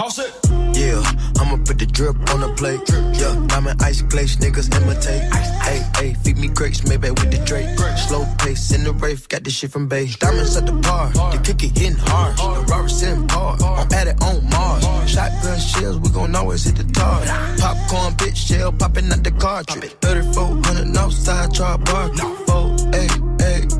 All set. Yeah, I'ma put the drip on the plate. Yeah, diamond ice glaze, niggas imitate. Hey, hey, feed me grapes, maybe with the Drake. Slow pace in the rave, got this shit from Bay. Diamonds at the bar, the kick it hitting hard. The rubber sitting hard, I'm at it on Mars. Shotgun shells, we gon' always hit the tar. Popcorn, bitch, shell popping out the cartridge. 3400 outside, try bar. Four, eight, eight.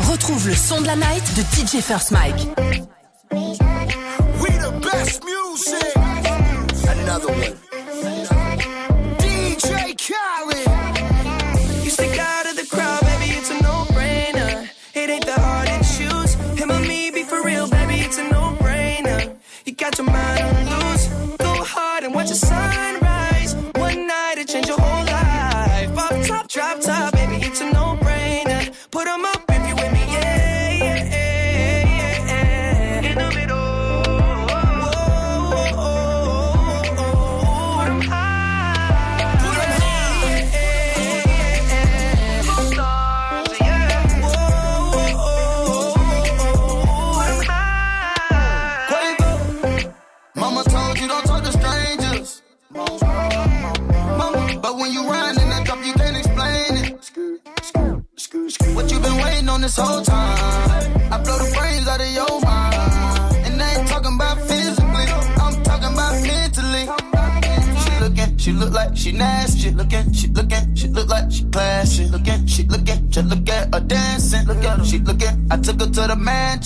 Retrouve le son de la night de DJ First Mike.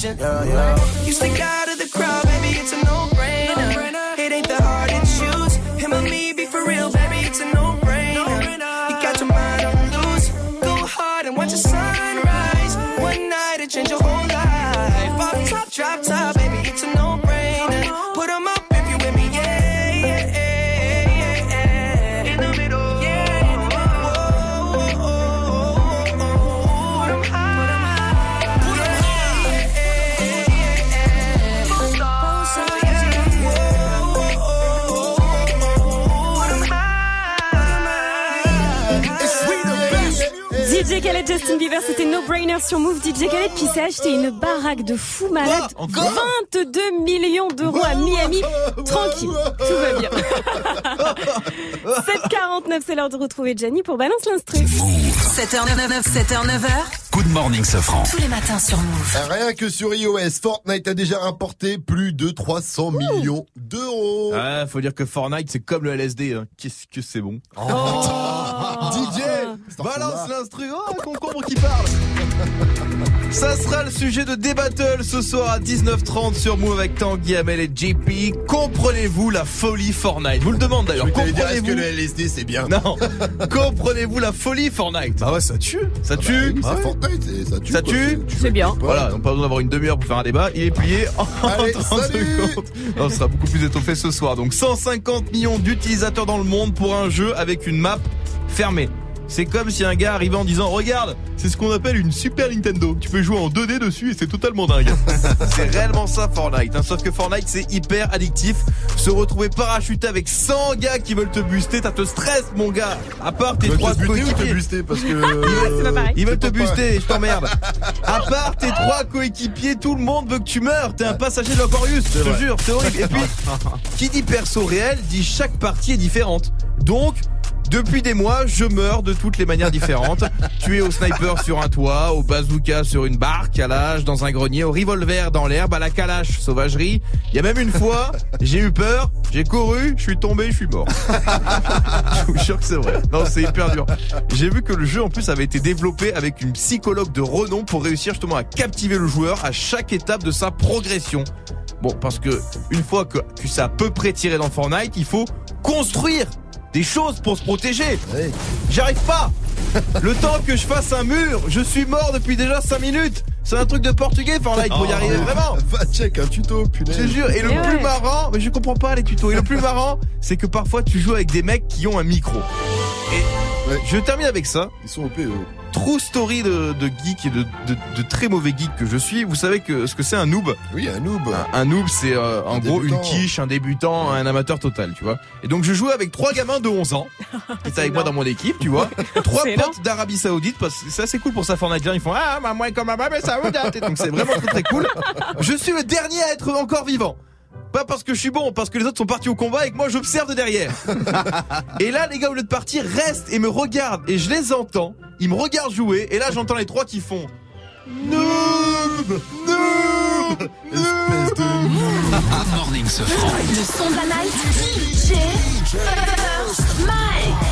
attention. Yeah. S'est acheté une baraque de fou malade. 22 millions d'euros à Miami. Tranquille, tout va bien. <laughs> 7h49, c'est l'heure de retrouver Gianni pour Balance l'Instru. 7h99, 7h9h. Good morning, Safran. Tous les matins sur Move. Rien que sur iOS, Fortnite a déjà rapporté plus de 300 millions d'euros. Ah, faut dire que Fortnite, c'est comme le LSD. hein. Qu'est-ce que c'est bon. Oh. <laughs> DJ, balance l'instru. Oh, concombre qui parle. <laughs> Ça sera le sujet de Débattle ce soir à 19h30 sur Move avec Tanguy, Amel et JP. Comprenez-vous la folie Fortnite? Vous le demande d'ailleurs. Est-ce que Comprenez-vous? Le LSD c'est bien? Non. <laughs> Comprenez-vous la folie Fortnite? Bah ouais, ça tue. Ça Ah bah tue oui, c'est Fortnite, c'est- ça tue. Ça quoi, tue? Tu- tu C'est bien. Voilà, donc pas besoin d'avoir une demi-heure pour faire un débat. Il est plié en <laughs> Allez, 30 salut secondes. Non, ce sera beaucoup plus étoffé ce soir. Donc 150 millions d'utilisateurs dans le monde pour un jeu avec une map fermée. C'est comme si un gars arrivait en disant Regarde, c'est ce qu'on appelle une Super Nintendo. Tu peux jouer en 2D dessus et c'est totalement dingue. <laughs> c'est réellement ça Fortnite. hein. Sauf que Fortnite c'est hyper addictif. Se retrouver parachuté avec 100 gars qui veulent te buster, ça te stresse mon gars. À part tes trois te te coéquipiers. buster parce que. <laughs> Ils veulent- Ils veulent te buster, je t'emmerde. À part tes trois coéquipiers, tout le monde veut que tu meurs. T'es un passager de l'Aquarius, je te vrai. jure, c'est horrible. Et puis, <laughs> qui dit perso réel dit chaque partie est différente. Donc, depuis des mois, je meurs de toutes les manières différentes. <laughs> Tué au sniper sur un toit, au bazooka sur une barque, à l'âge dans un grenier, au revolver dans l'herbe, à la calache, sauvagerie. Il y a même une fois, j'ai eu peur, j'ai couru, je suis tombé, je suis mort. <laughs> je vous jure que c'est vrai. Non, c'est hyper dur. J'ai vu que le jeu en plus avait été développé avec une psychologue de renom pour réussir justement à captiver le joueur à chaque étape de sa progression. Bon, parce que une fois que tu sais à peu près tirer dans Fortnite, il faut construire des choses pour se protéger. J'arrive pas. <laughs> Le temps que je fasse un mur, je suis mort depuis déjà 5 minutes. C'est un truc de portugais Fortnite pour y Oh. arriver vraiment. Va check un tuto, punaise. Je te jure, et le Eh plus marrant, mais je comprends pas les tutos. Et le plus marrant, c'est que parfois tu joues avec des mecs qui ont un micro. Et je termine avec ça. Ils sont OP, eux. True story de, de geek et de, de, de très mauvais geek que je suis. Vous savez que ce que c'est un noob? Oui, un noob. Un, un noob, c'est euh, en gros débutant. une quiche, un débutant, un amateur total, tu vois. Et donc je jouais avec trois gamins de 11 ans <laughs> qui étaient avec moi dans mon équipe, tu vois. Trois C'est potes d'Arabie Saoudite parce que c'est assez cool pour ça Fortnite. Ils font ah moi comme ma maman saoudite. Donc c'est vraiment très très cool. Je suis le dernier à être encore vivant. Pas parce que je suis bon, parce que les autres sont partis au combat et que moi j'observe de derrière. <laughs> et là, les gars, au lieu de partir, restent et me regardent. Et je les entends. Ils me regardent jouer. Et là, j'entends les trois qui font. Noob Noob Espèce de Good <laughs> morning, ce. Le son de la night. DJ First Mike.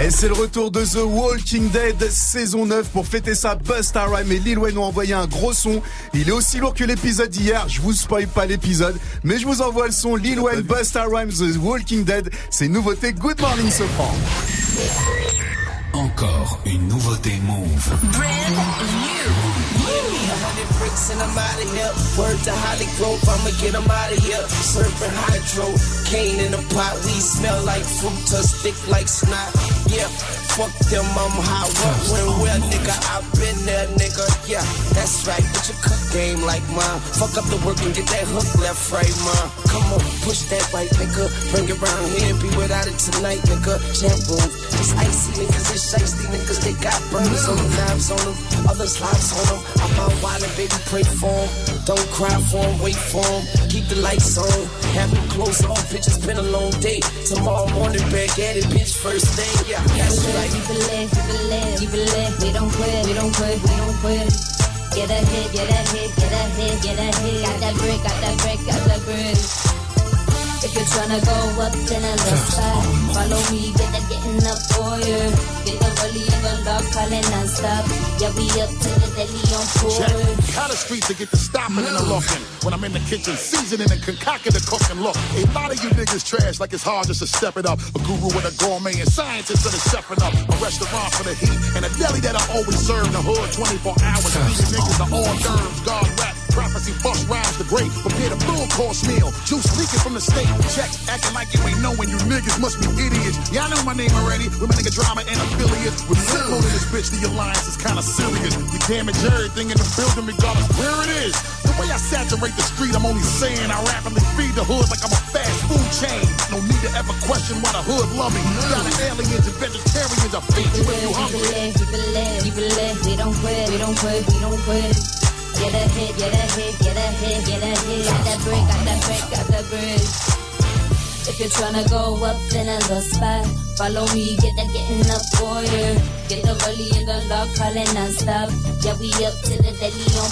Et c'est le retour de The Walking Dead saison 9 pour fêter ça. Busta Rhymes et Lil Wayne ont envoyé un gros son. Il est aussi lourd que l'épisode d'hier. Je vous spoil pas l'épisode, mais je vous envoie le son. Lil Wayne, Busta Rhymes, The Walking Dead. C'est nouveauté. Good morning, Sofran. Encore une nouveauté Move. Bricks and I'm out of here. Word to Holly Grove, I'ma get 'em out of here. Surfing hydro, cane in a pot. We smell like fructus, thick like snot. Yeah, fuck them, I'm hot. What, when, where, nigga? I've been there, nigga. Yeah, that's right. But your cook game like mine. Fuck up the work and get that hook left, right, mine. Come on, push that right, nigga. Bring it round here and be without it tonight, nigga. Shampoo. It's icy niggas, it's shiesty niggas. They got burners on them, knives on them, others lives on them. I'm out wildin', baby, pray for 'em. Don't cry for 'em, wait for 'em. Keep the lights on. Have them close off, bitch. It's been a long day. Tomorrow morning, back at it, bitch. First thing, yeah, right. Keep it lit, keep it lit, keep it lit. We don't quit, we don't quit, we don't quit. Get a hit, get a hit, get a hit, get a hit. Got that brick, got that brick, got that brick. If you're tryna go up, then I love spot. Follow me, get that getting up for you. Get the rollie and the love calling non-stop. Yeah, we up to the deli on board. How the streets to get the stopping and the looking. When I'm in the kitchen, seasoning and concocting the cooking. Look, a lot of you niggas trash like it's hard just to step it up. A guru with a gourmet and scientist that is stepping up. A restaurant for the heat and a deli that I always serve in the hood 24 hours. These niggas are all nerves, God rap. Prophecy, bust rhymes, the great. Prepare the full course meal. Juice leaking from the state. Check, acting like you ain't knowing. You niggas must be idiots. Y'all know my name already. My nigga drama and affiliates. With Zippo in this bitch, the alliance is kinda serious. We damage everything in the building, regardless where it is. The way I saturate the street, I'm only saying I rapidly feed the hood like I'm a fast food chain. No need to ever question why the hood love me. Got the aliens and vegetarians, I feed you if you hungry. We don't quit, we don't quit, we don't quit. Get a hit, get a hit, get a hit, get a hit. Got that brick, got that brick, got that brick. If you're tryna go up, then I the spot. Follow me, get that getting up for you. Get the rollie in the lock, calling non-stop. Yeah, we up to the deli on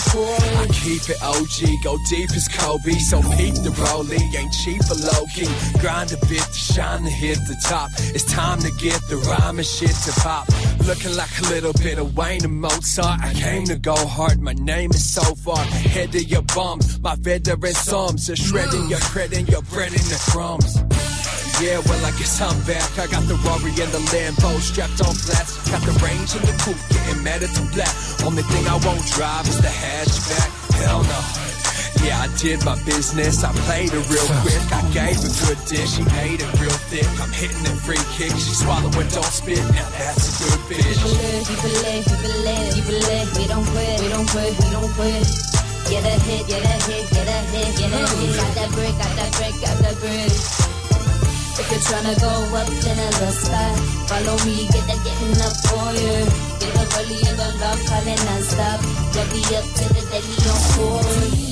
I keep it OG, go deep as Kobe, so peak the rollie, ain't cheap for low key. Grind a bit to shine to hit the top. It's time to get the rhyme and shit to pop. Looking like a little bit of Wayne and Mozart. I came to go hard, my name is so far. Head to your bum, my veteran sums are shredding your credit your bread in the crumbs. Yeah, well, I guess I'm back. I got the Rory and the Lambo strapped on flats. Got the range and the coupe, getting mad at the black. Only thing I won't drive is the hatchback. Hell no. Yeah, I did my business. I played it real quick. I gave a good dish. She ate it real thick. I'm hitting them free kicks. She swallow and don't spit. Now that's a good bitch. It keep it lit, keep it lit. We don't quit, we don't quit, we don't quit. Get a hit, get a hit, get a hit, get a hit. Got that brick, got that brick, got that brick. If you're tryna go up, then a little spot. Follow me, get that getting up for you. Get the early and the love calling non-stop. Get me up to the daily on four.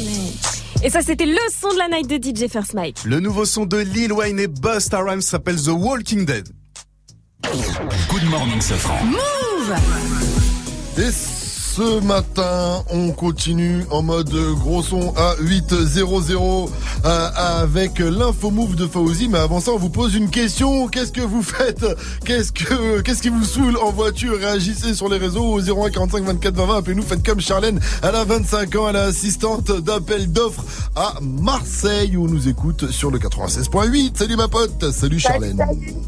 Et ça, c'était le son de la night de DJ First Mike. Le nouveau son de Lil Wayne et Busta Rhymes s'appelle The Walking Dead. Good morning, Safran. Move Et ce matin, on continue en mode gros son à 8.00 euh, avec l'info move de Fauzi. Mais avant ça, on vous pose une question. Qu'est-ce que vous faites? Qu'est-ce que qu'est-ce qui vous saoule en voiture? Réagissez sur les réseaux au 01 45 24 20 20. Appelez-nous. Faites comme Charlène. Elle a 25 ans. Elle est assistante d'appel d'offres à Marseille où on nous écoute sur le 96.8. Salut ma pote. Salut Charlène.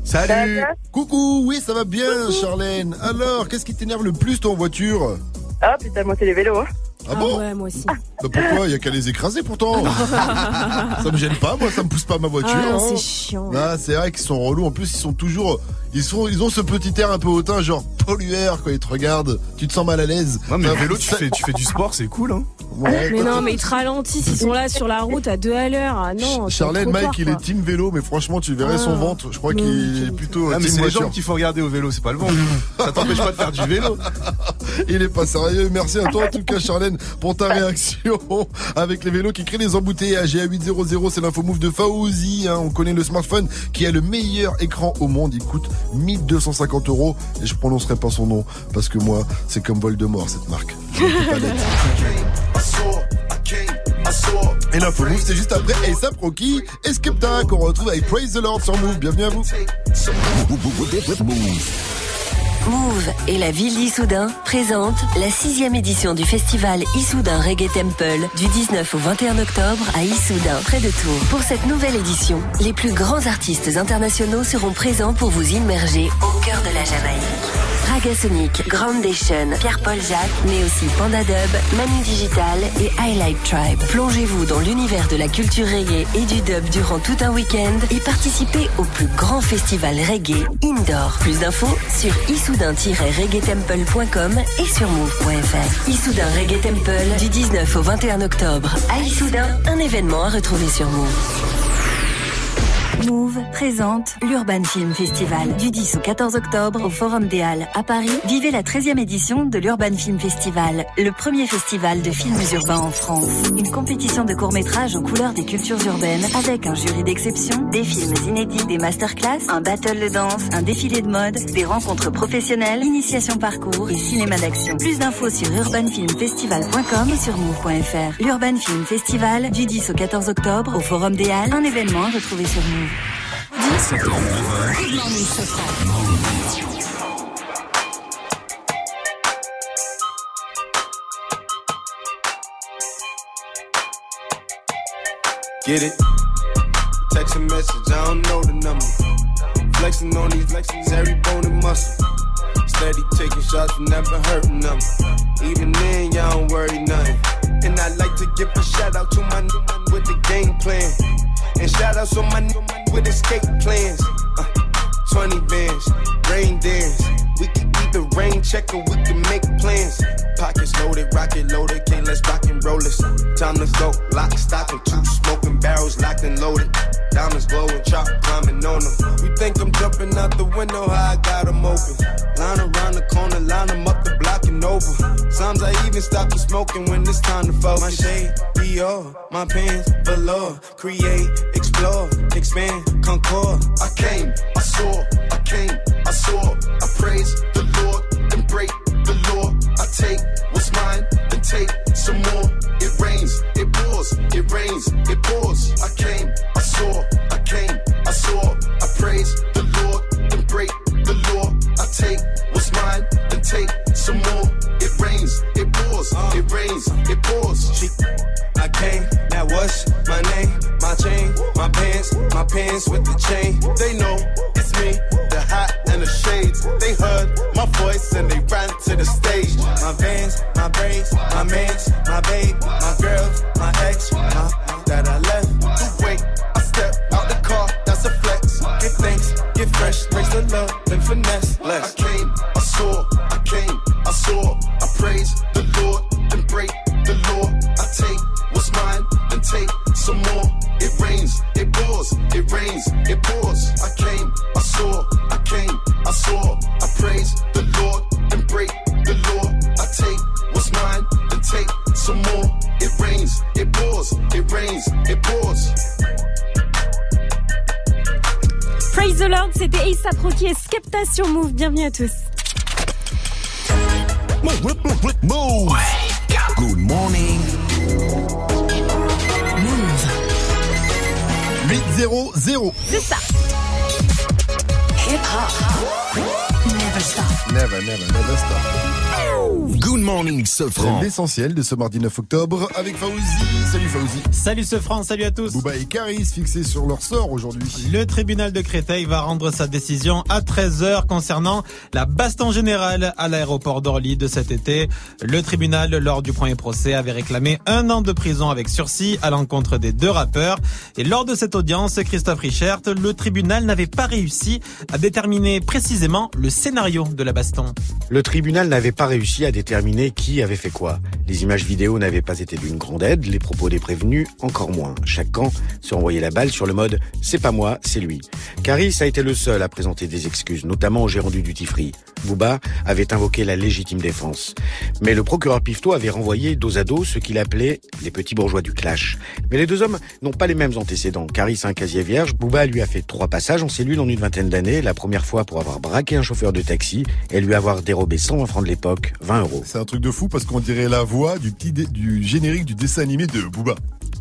Salut. Coucou. Oui, ça va bien, Charlène. Alors, qu'est-ce qui t'énerve le plus toi en voiture? Ah putain, moi c'est les vélos. Hein. Ah bon Ouais, moi aussi. Bah pourquoi Il y a qu'à les écraser pourtant. <laughs> ça me gêne pas, moi ça me pousse pas ma voiture. Ah, hein. c'est chiant. Ah, c'est vrai qu'ils sont relous. En plus, ils sont toujours, ils sont, ils ont ce petit air un peu hautain, genre pollueur quand ils te regardent. Tu te sens mal à l'aise. Non, mais vélo, tu fais, tu fais du sport, c'est cool, hein. Ouais, Mais non, mais ils te ralentissent, ils sont là sur la route à deux à l'heure. Ah non. Charlène, Mike, il est team vélo, mais franchement, tu verrais son Ah. ventre. Je crois qu'il est plutôt Ah, mais c'est les jambes qu'il faut regarder au vélo, c'est pas le vent. <laughs> Ça t'empêche pas de faire du vélo. Il est pas sérieux. Merci à toi en tout cas Charlène pour ta réaction <laughs> avec les vélos qui créent les embouteillages. Et à 800, c'est l'info move de Faouzi. hein. On connaît le smartphone qui a le meilleur écran au monde. Il coûte 1250 euros et je prononcerai pas son nom parce que moi c'est comme Voldemort cette marque. Et l'info move c'est juste après ASAP Rocky et Skepta qu'on retrouve avec Praise the Lord sur Move. Bienvenue à vous. Move et la ville d'Issoudun présentent la sixième édition du festival Issoudun Reggae Temple du 19 au 21 octobre à Issoudun, près de Tours. Pour cette nouvelle édition, les plus grands artistes internationaux seront présents pour vous immerger au cœur de la Jamaïque. Raga Sonic, Groundation, Pierre-Paul Jacques, mais aussi Panda Dub, Manu Digital et Highlight Tribe. Plongez-vous dans l'univers de la culture reggae et du dub durant tout un week-end et participez au plus grand festival reggae indoor. Plus d'infos sur issoudun-reggaetemple.com et sur move.fr. Issoudun Reggae Temple du 19 au 21 octobre à Issoudun, un événement à retrouver sur Move. Move présente l'Urban Film Festival du 10 au 14 octobre au Forum des Halles à Paris. Vivez la 13e édition de l'Urban Film Festival, le premier festival de films urbains en France. Une compétition de courts-métrages aux couleurs des cultures urbaines avec un jury d'exception, des films inédits, des masterclass, un battle de danse, un défilé de mode, des rencontres professionnelles, initiation parcours et cinéma d'action. Plus d'infos sur urbanfilmfestival.com et sur move.fr. L'Urban Film Festival du 10 au 14 octobre au Forum des Halles, un événement à retrouver sur Move. 7h, 9h. Good morning, Safran. Get it? Text a message, I don't know the number. Flexing on these flexes, every bone and muscle. Steady taking shots, never hurting them. Even then, y'all don't worry nothing. And I like to give a shout out to my new man with the game plan. And shout outs on my new man with escape plans. Uh, 20 bands, rain dance. We can either rain check or we can make plans. Pockets loaded, rocket loaded, can't let's rock and roll this. Time to go, lock, stock, and two smoking barrels locked and loaded. Diamonds glowing, chop climbing on them. You think I'm jumping out the window, how I got 'em open. Line around the corner, line 'em up the block and over. Sometimes I even stop the smoking when it's time to focus. My shade, Dior, my pants, velour. Create, explore, expand, concord. I came, I saw, I came, I saw, I praise the Lord, then break the law. I take what's mine, then take some more. It rains, it pours, it rains, it pours. I came, I saw, I came, I saw, I praise the Lord, then break the law. I take what's mine, then take some more. It rains, it pours, it rains, it pours. I came, now what's my name? My chain, my pants, my pants with the chain. They know it's me, the hat and the shades. They heard my voice and they ran to the stage. My vans, my braids, my mans, my babe, my girls, my ex, my that I left. The way I step out the car, that's a flex. Get thanks, get fresh, raise the love and finesse. Less. It rains, it pours. I came, I saw, I came, I saw, I praise the Lord, then break the law. I take what's mine, then take some more. It rains, it pours, it rains, it pours. Praise the Lord, c'était Rocky et Skepta sur Move. Bienvenue à tous. Move. Good morning. 8-0-0. C'est ça. Hip hop. Never stop. Never, never, never stop. Good morning, Sofran. L'essentiel de ce mardi 9 octobre avec Faouzi. Salut Faouzi. Salut ce France, salut à tous. Bouba et Caris fixés sur leur sort aujourd'hui. Le tribunal de Créteil va rendre sa décision à 13h concernant la baston générale à l'aéroport d'Orly de cet été. Le tribunal, lors du premier procès, avait réclamé un an de prison avec sursis à l'encontre des deux rappeurs. Et lors de cette audience, Christophe Richert, le tribunal n'avait pas réussi à déterminer précisément le scénario de la baston. Le tribunal n'avait pas réussi à déterminer qui avait fait quoi. Les images vidéo n'avaient pas été d'une grande aide, les propos des prévenus encore moins. Chaque camp se renvoyait la balle sur le mode « c'est pas moi, c'est lui ». Caris a été le seul à présenter des excuses, notamment au gérant du duty free. Bouba avait invoqué la légitime défense. Mais le procureur Pifto avait renvoyé dos à dos ce qu'il appelait les petits bourgeois du clash. Mais les deux hommes n'ont pas les mêmes antécédents. Caris a un casier vierge, Bouba lui a fait trois passages en cellule en une vingtaine d'années, la première fois pour avoir braqué un chauffeur de taxi et lui avoir dérobé 120 francs de l'époque, 20 euros. C'est un truc de fou parce qu'on dirait la voix du petit du générique du dessin animé de Booba.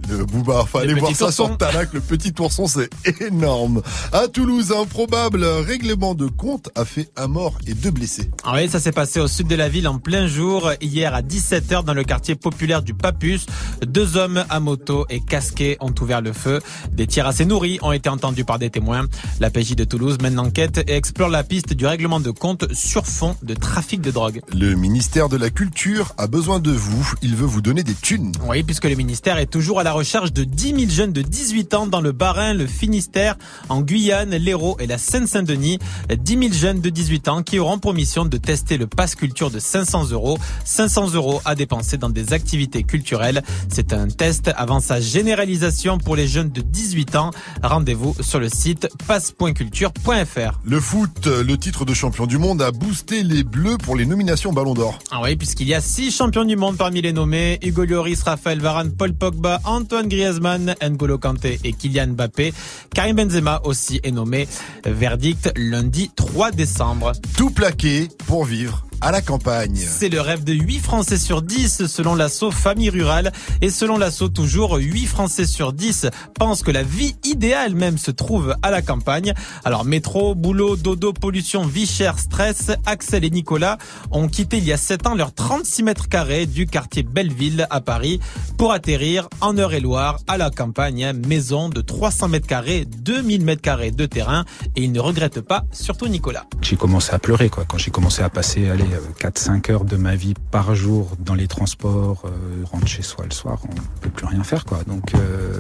Le Booba, enfin, Le allez voir petit ça ourson. sur le petit ourson, c'est énorme. À Toulouse, un probable règlement de compte a fait un mort et deux blessés. Ah oui, ça s'est passé au sud de la ville en plein jour, hier à 17h dans le quartier populaire du Papus. Deux hommes à moto et casqués ont ouvert le feu. Des tirs assez nourris ont été entendus par des témoins. La PJ de Toulouse mène l'enquête et explore la piste du règlement de compte sur fond de trafic de drogue. Le ministère de la Culture a besoin de vous. Il veut vous donner des thunes. Oui, puisque le ministère est toujours à la recherche de 10 000 jeunes de 18 ans dans le Bas-Rhin, le Finistère, en Guyane, l'Hérault et la Seine-Saint-Denis. 10 000 jeunes de 18 ans qui auront pour mission de tester le pass culture de 500 euros. 500 euros à dépenser dans des activités culturelles. C'est un test avant sa généralisation pour les jeunes de 18 ans. Rendez-vous sur le site pass.culture.fr. Le foot, le titre de champion du monde, a boosté les Bleus pour les nominations Ballon d'Or. Ah oui, puisqu'il y a six champions du monde parmi les nommés. Hugo Lloris, Raphaël Varane, Paul Pogba, Antoine Griezmann, N'Golo Kanté et Kylian Mbappé. Karim Benzema aussi est nommé. Verdict lundi 3 décembre. Tout plaqué pour vivre à la campagne. C'est le rêve de 8 Français sur 10 selon l'assaut Famille Rurale. Et selon l'assaut toujours, 8 Français sur 10 pensent que la vie idéale même se trouve à la campagne. Alors métro, boulot, dodo, pollution, vie chère, stress, Axel et Nicolas ont quitté il y a 7 ans leurs 36 mètres carrés du quartier Belleville à Paris pour atterrir en Eure-et-Loire à la campagne. Maison de 300 mètres carrés, 2000 mètres carrés de terrain et ils ne regrettent pas, surtout Nicolas. J'ai commencé à pleurer quoi quand j'ai commencé à passer allez 4-5 heures de ma vie par jour dans les transports, euh, rentre chez soi le soir, on peut plus rien faire quoi. Donc euh,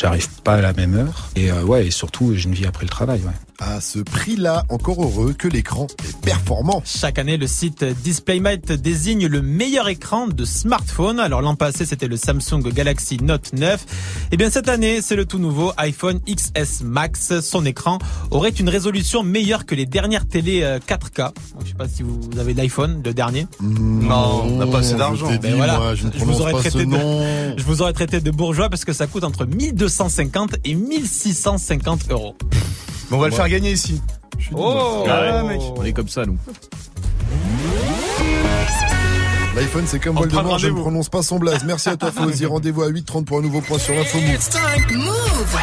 j'arrive pas à la même heure et euh, ouais et surtout j'ai une vie après le travail ouais. À ce prix-là, encore heureux que l'écran est performant. Chaque année, le site DisplayMate désigne le meilleur écran de smartphone. Alors l'an passé, c'était le Samsung Galaxy Note 9. Et bien cette année, c'est le tout nouveau iPhone XS Max. Son écran aurait une résolution meilleure que les dernières télé euh, 4K. Donc, je sais pas si vous avez l'iPhone, le dernier. Non, on n'a pas assez d'argent. Ben dit, voilà. moi, je vous aurais traité de, nom. je vous aurais traité de bourgeois parce que ça coûte entre 1250 et 1650 euros. Mais on va le faire gagner ici. Oh, Ah ouais, mec. On est comme ça, nous. L'iPhone, c'est comme Voldemort, je ne prononce pas son blaze. Merci à toi, Fauzi. Rendez-vous à 8h30 pour un nouveau point sur l'info Move. It's time. Move.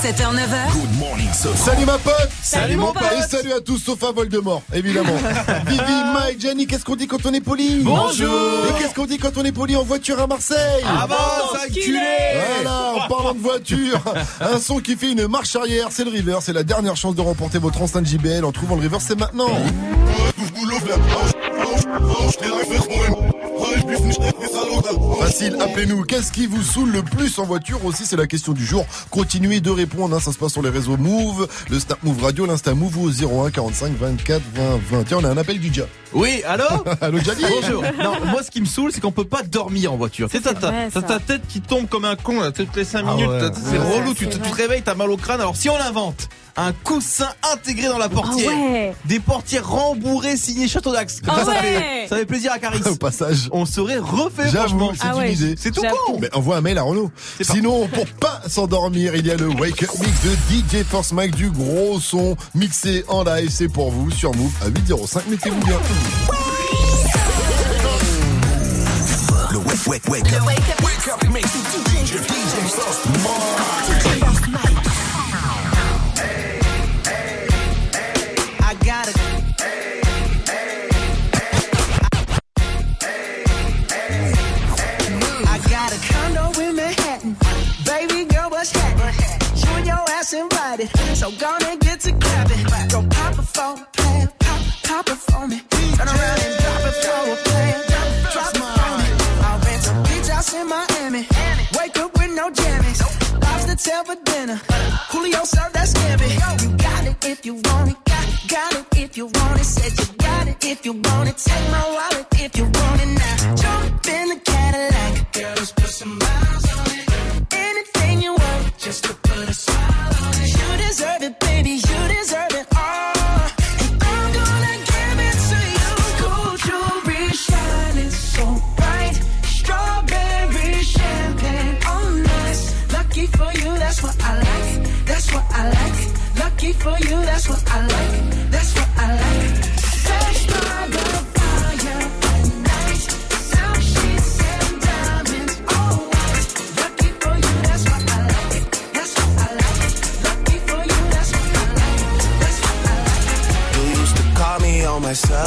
7h, 9h. Good morning, Sofran. Salut ma pote Salut, mon pote. Et salut à tous sauf à Voldemort, évidemment. Vivi, Mike, Jenny, qu'est-ce qu'on dit quand on est poli Bonjour. Et qu'est-ce qu'on dit quand on est poli en voiture à Marseille Avance, enculé Voilà, en parlant de voiture, un son qui fait une marche arrière, c'est le river, c'est la dernière chance de remporter votre enceinte JBL en trouvant le river, c'est maintenant. Facile, appelez-nous. Qu'est-ce qui vous saoule le plus en voiture aussi C'est la question du jour. Continuez de répondre. Hein, ça se passe sur les réseaux Move, le Snap Move Radio, l'Insta Move au 01 45 24 20 20. Tiens, on a un appel du diable. Oui, allô <laughs> Allô Jadi Bonjour. Non, moi ce qui me saoule, c'est qu'on peut pas dormir en voiture. C'est ça, ça. ta tête qui tombe comme un con là, toutes les 5 Ah minutes. ouais. C'est Ouais, relou, tu te, tu réveilles, t'as mal au crâne. Alors si on invente un coussin intégré dans la portière, Ah ouais. des portières rembourrées signées Château d'Axe, comme Ah ça, ça, ouais. fait, ça fait plaisir à Caris. Au passage. On serait refait J'avoue, franchement. c'est Ah une ouais. idée. C'est tout con. Mais envoie un mail à Renault. Sinon, pour pas s'endormir, il y a le Wake Up Mix de DJ Force Mike du gros son mixé en live. C'est pour vous sur Move à 805. Mettez-vous bien. Le wake, wake, wake up. Wake up mix. DJ, DJ Sauce I gotta. I got a condo in Manhattan. Baby girl, what's happening? You and your ass invited. So gonna get to clapping. Go pop it for a plan. Pop, pop it for me. Turn around and it for a beach house in Miami. Wake up with no jammies. Lobster tail for dinner. Julio served that scampi. You got it if you want it. Got, got it if you want it. Said you got it if you want it. Take my wallet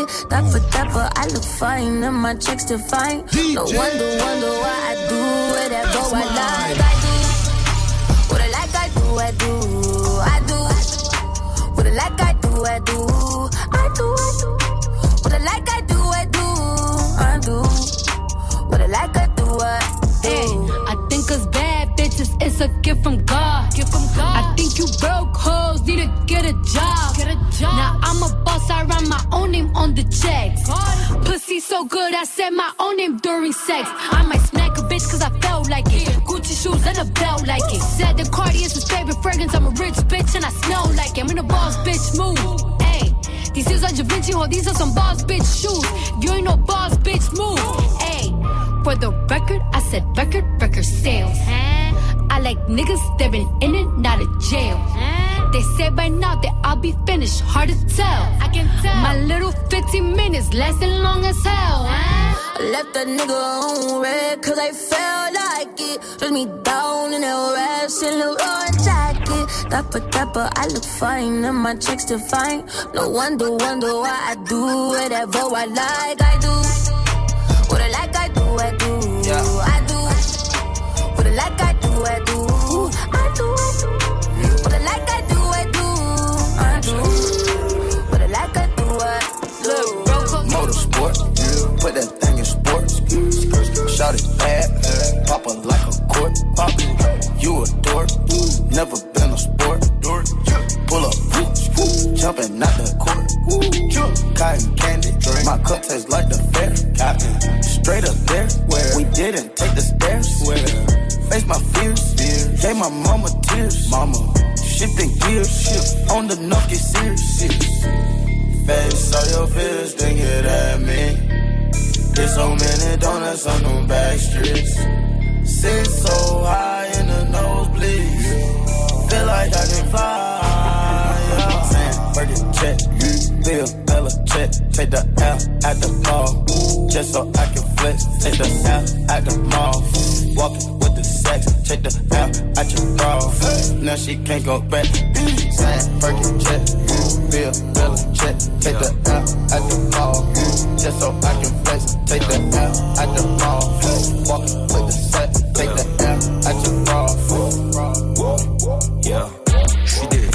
it. that, but I look fine, and my checks define. No wonder, wonder why I do whatever That's I like. I do what I like, I do, I do, I do. What I like, I do, I do, I do, I do. What I like, I do, I do, I do. What I like, I do, I do. I think it's bad bitches, it's a gift from God. Gift from God. I think you broke hoes need to get a job. Get a job. Now I'm a I write my own name on the checks. Pussy so good, I said my own name during sex. I might smack a bitch cause I felt like it. Gucci shoes and a belt like it. Said the Cardi is his favorite fragrance. I'm a rich bitch and I smell like it. I'm in a boss bitch move. Ayy. These shoes are Da Vinci, ho, these are some boss bitch shoes. You ain't no boss bitch move. Ayy. For the record, I said record, record sales. I like niggas that been in and out of jail. They say by now that I'll be finished, hard to tell. I can tell. My little 15 minutes lasting long as hell. I left that nigga on red cause I felt like it. Dress me down in that rash in the raw jacket. Dapper, dapper, I look fine and my checks still fine. No wonder, wonder why I do whatever I like. I do. What I like, I do, I do. I do. What I like, I do, I do. Like a court. Pop you a dork, never been a sport. Pull up, jumping out the court. Cotton candy, my cup tastes like the fair. Straight up there, where we didn't take the stairs. Face my fears, gave my mama tears. Mama, shifting gears, on the knock, get serious. Face all your fears, then get at me. There's so many donuts on them back streets. Sit so high in the nosebleeds. Feel like I can fly. Yeah. Burger check, Bill, Bella check. Take the L at the mall. Just so I can flex. Take the L at the mall. Walking with the L at your bra. Now she can't go back. Saying, Burger check, Bill, Bella check. Take the L at the mall. Just so I can flex. Take the L at the mall. Walking with the sex. Take the L at your bra. Yeah.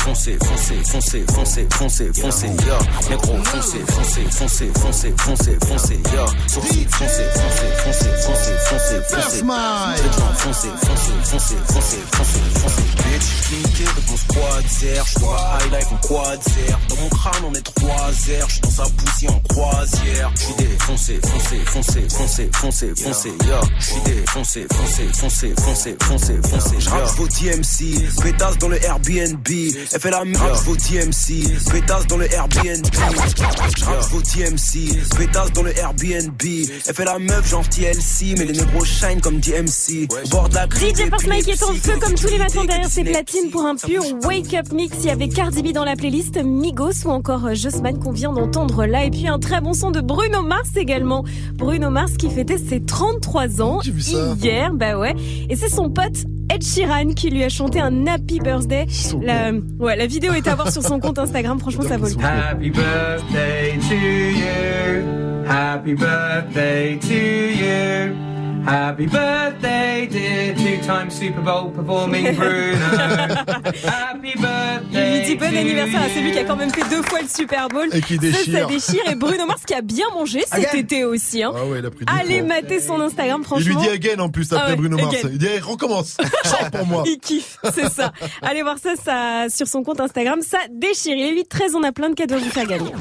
J'suis défoncé, foncé, foncé, foncé, foncé, foncé, yeah. Négro, foncé, foncé, foncé, foncé, foncé, foncé, yeah. Sourcil, foncé, foncé, foncé, foncé, foncé, foncé. Vêtements, foncé, foncé, foncé, foncé, foncé, foncé. Bitch, j'linké de mon squad zer. J'vois high life en quad zer. Dans mon crâne, on est trois airs. J'suis dans sa poussière en croisière. J'suis défoncé, foncé, foncé, foncé, foncé, foncé, yeah. J'suis défoncé, foncé, foncé, foncé, foncé, foncé, J'rappe vos DMC, pétasse dans le Airbnb. Elle fait la vos pétasse dans le Airbnb. Vos pétasse dans le Airbnb. Elle fait la meuf, genre TLC, mais les négros shine comme DMC. Bord de la DJ Force Mike est en feu comme tous les matins derrière ses platines pour un pur wake up mix. Il y avait Cardi B dans la playlist, Migos ou encore Jossman qu'on vient d'entendre là. Et puis un très bon son de Bruno Mars également. Bruno Mars qui fêtait ses 33 ans hier, bah ouais. Et c'est son pote Ed Sheeran qui lui a chanté un Happy Birthday. La, ouais, la vidéo est à voir sur son compte Instagram. Franchement, ça vaut le coup. Happy birthday to you. Happy birthday to you. Happy birthday, dear two-time Super Bowl performing <laughs> Bruno. Happy birthday. Il dit bon anniversaire à celui qui a quand même fait deux fois le Super Bowl. Et qui Ça, déchire. Ça, déchire. Et Bruno Mars qui a bien mangé cet Again. été aussi. Hein. Ah ouais, il a pris du Allez mater son Instagram, Il franchement. lui dit again en plus après Ah ouais, Bruno Mars. again. Il dit, recommence. Chante pour moi. <laughs> Il kiffe, c'est ça. Allez voir ça, ça sur son compte Instagram, ça déchire. Il est 8 13, on a plein de cadeaux à vous faire gagner.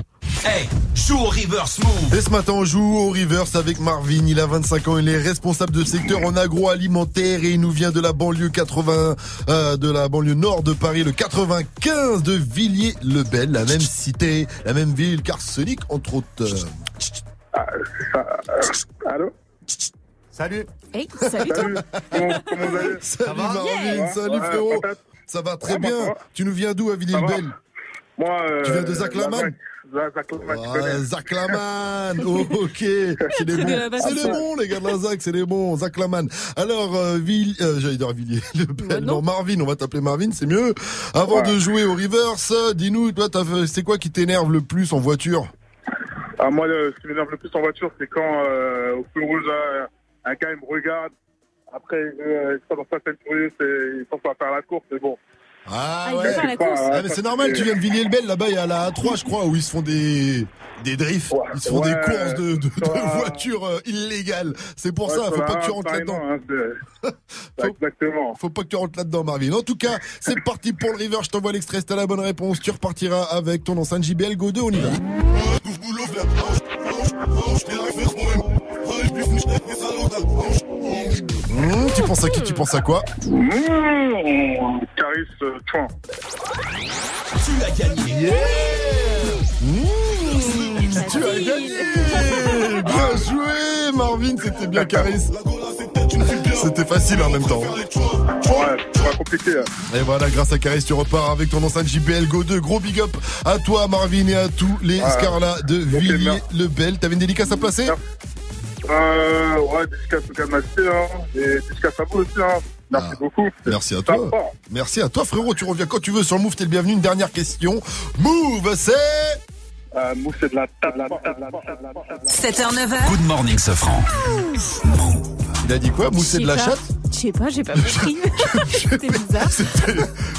Hey, joue au reverse move. Et ce matin, on joue au reverse avec Marvin. Il a 25 ans. Il est responsable de secteur en agroalimentaire et il nous vient de la banlieue 80, euh, de la banlieue nord de Paris, le 95 de Villiers-le-Bel, la même cité, la même ville qu'Arsenic, entre autres. Allô? Salut. Hey, salut toi. Comment, comment vous allez Salut va? Marvin, Yeah. salut frérot. Ça va très bien. Tu nous viens d'où à Villiers-le-Bel? Moi, euh, Tu viens de Zach Laman Zach- Zach Laman, tu Ah, connais. Zach Laman, oh, ok, c'est des bons, la <laughs> c'est des Basse. bons les gars de la Zach, c'est des bons, Zach Laman. Alors, euh, Ville, euh, j'allais dire Villiers, <laughs> le Bel, non. Marvin, on va t'appeler Marvin, c'est mieux. Avant Ouais. de jouer au reverse, dis-nous, toi, t'as fait- c'est quoi qui t'énerve le plus en voiture? Ah, moi, le- ce qui m'énerve le plus en voiture, c'est quand euh, au feu rouge, un gars il me regarde. Après, euh, il sort dans sa scène furieuse et il pense à faire la course, c'est bon. Ah, il ouais. course. Ah, mais c'est normal, tu viens de Villiers-le-Bel, là-bas, il y a la A3, je crois, où ils se font des, Des drifts. Ils se font Ouais, des courses de, voitures euh, illégales. C'est pour Ouais, ça, faut pas que tu rentres là-dedans. hein, <laughs> c'est- Exactement. Faut pas que tu rentres là-dedans, Marvin. En tout cas, c'est parti pour le river. Je t'envoie l'extrait. Si t'as la bonne réponse, tu repartiras avec ton enceinte JBL Go 2. On y va. Mmh, tu penses à qui Tu penses à quoi Mmh, Caris euh, Chouin. Tu as gagné. Mmh, tu as gagné Bien joué, Marvin. C'était bien Caris. C'était facile en même temps. Ouais, c'est pas compliqué. hein. Et voilà, grâce à Caris, tu repars avec ton enceinte JBL Go 2. Gros big up à toi, Marvin, et à tous les Ouais. Scarlats de Villiers-le-Bel. T'avais une dédicace à placer Euh, ouais, dédicace au Canadien, hein, et dédicace à vous aussi, hein. Merci beaucoup. Merci à toi. Merci à toi, frérot. Tu reviens quand tu veux sur le Move. T'es le bienvenu. Une dernière question. Move, c'est. Euh, Move, c'est de la 7h, 9h. Good morning, Sofran. Il a dit quoi? Move, c'est de la chatte? Je sais pas, j'ai pas compris. <laughs> <laughs> C'était bizarre.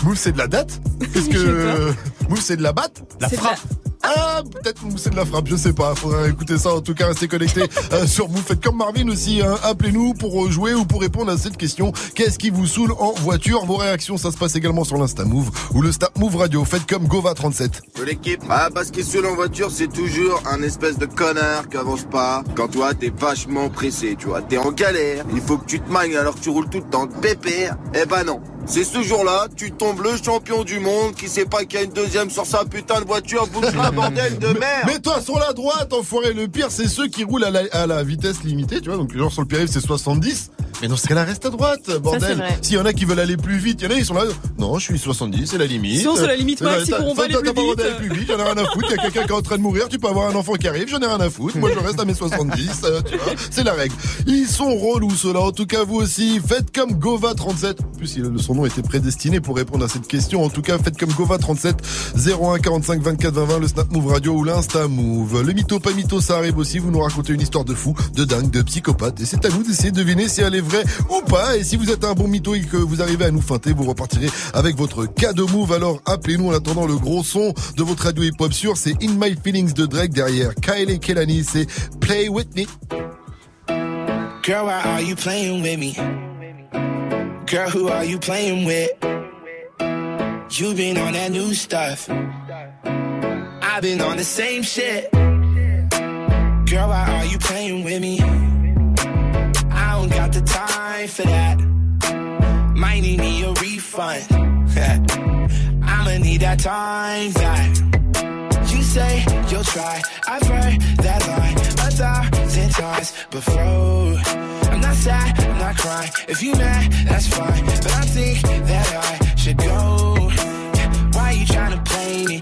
Move, c'est de la date Qu'est-ce que. Move, c'est de la batte La frappe Ah, peut-être Move, c'est de la frappe, je sais pas. Faudra écouter ça. En tout cas, restez connectés <laughs> euh, sur Move. Faites comme Marvin aussi. hein. Appelez-nous pour euh, jouer ou pour répondre à cette question. Qu'est-ce qui vous saoule en voiture? Vos réactions, ça se passe également sur l'Insta Move ou le Snap Move Radio. Faites comme Gova37. De l'équipe Ah, parce que seul en voiture, c'est toujours un espèce de connard qui avance pas. Quand toi, t'es vachement pressé, tu vois, t'es en galère. Il faut que tu te magnes alors que tu tout le temps de pépère. Eh ben non. C'est ce jour-là, tu tombes le champion du monde qui sait pas qu'il y a une deuxième sur sa putain de voiture. Bouge un <laughs> bordel de merde. Mets-toi sur la droite, enfoiré. Le pire, c'est ceux qui roulent à la, à la vitesse limitée, tu vois. Donc, genre, sur le périph', c'est 70. Mais dans ce cas-là, reste à droite, c'est bordel. S'il y en a qui veulent aller plus vite, il y en a, ils sont là. Non, je suis 70, c'est la limite. Si on se la limite max, ils t'as- pourront pas t'as- aller t'as plus vite. d'aller plus vite, j'en ai rien à foutre. Il y a quelqu'un qui est en train de mourir, tu peux avoir un enfant qui arrive, j'en ai rien à foutre. Moi, je reste à mes 70, euh, tu vois. C'est la règle. Ils sont relous, ceux-là. En tout cas, vous aussi, faites comme Gova37. En plus, son nom était prédestiné pour répondre à cette question. En tout cas, faites comme Gova37, 01 45 24 20 20, le Snap Move Radio ou l'Insta Move. Le mytho, pas mytho, ça arrive aussi. Vous nous racontez une histoire de fou, de dingue, de psychopathe. Et c'est à nous d'essayer de deviner si elle est vraie ou pas. Et si vous êtes un bon mytho et que vous arrivez à nous feinter, vous repartirez avec votre cadeau Move. Alors, appelez-nous en attendant le gros son de votre radio hip-hop sûr. C'est In My Feelings de Drake derrière. Kyle et Kelani, c'est Play With Me. Girl, why are you playing with me? Girl, who are you playing with? You been on that new stuff. I've been on the same shit. Girl, why are you playing with me? Got the time for that. Might need me a refund. <laughs> I'ma need that time back. You say you'll try. I've heard that line a thousand times before. I'm not sad, I'm not crying. If you mad, that's fine. But I think that I should go. Why you trying to play me?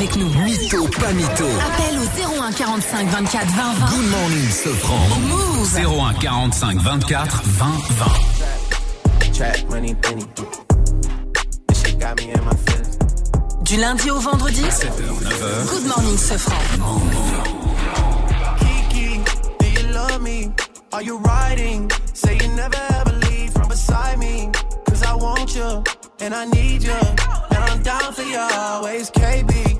avec nous. Mytho, pas mytho. Appel au 01 45 24 20 20. Good morning, Sofran. Move 01 45 24 20 20. Trap money, penny. This shit got me in my feelings. Du lundi au vendredi 7h, 9h. Good morning Sofran. Kiki, do you love me? Are you riding? Say you never ever leave from beside me. Cause I want you and I need you. And I'm down for you always. KB,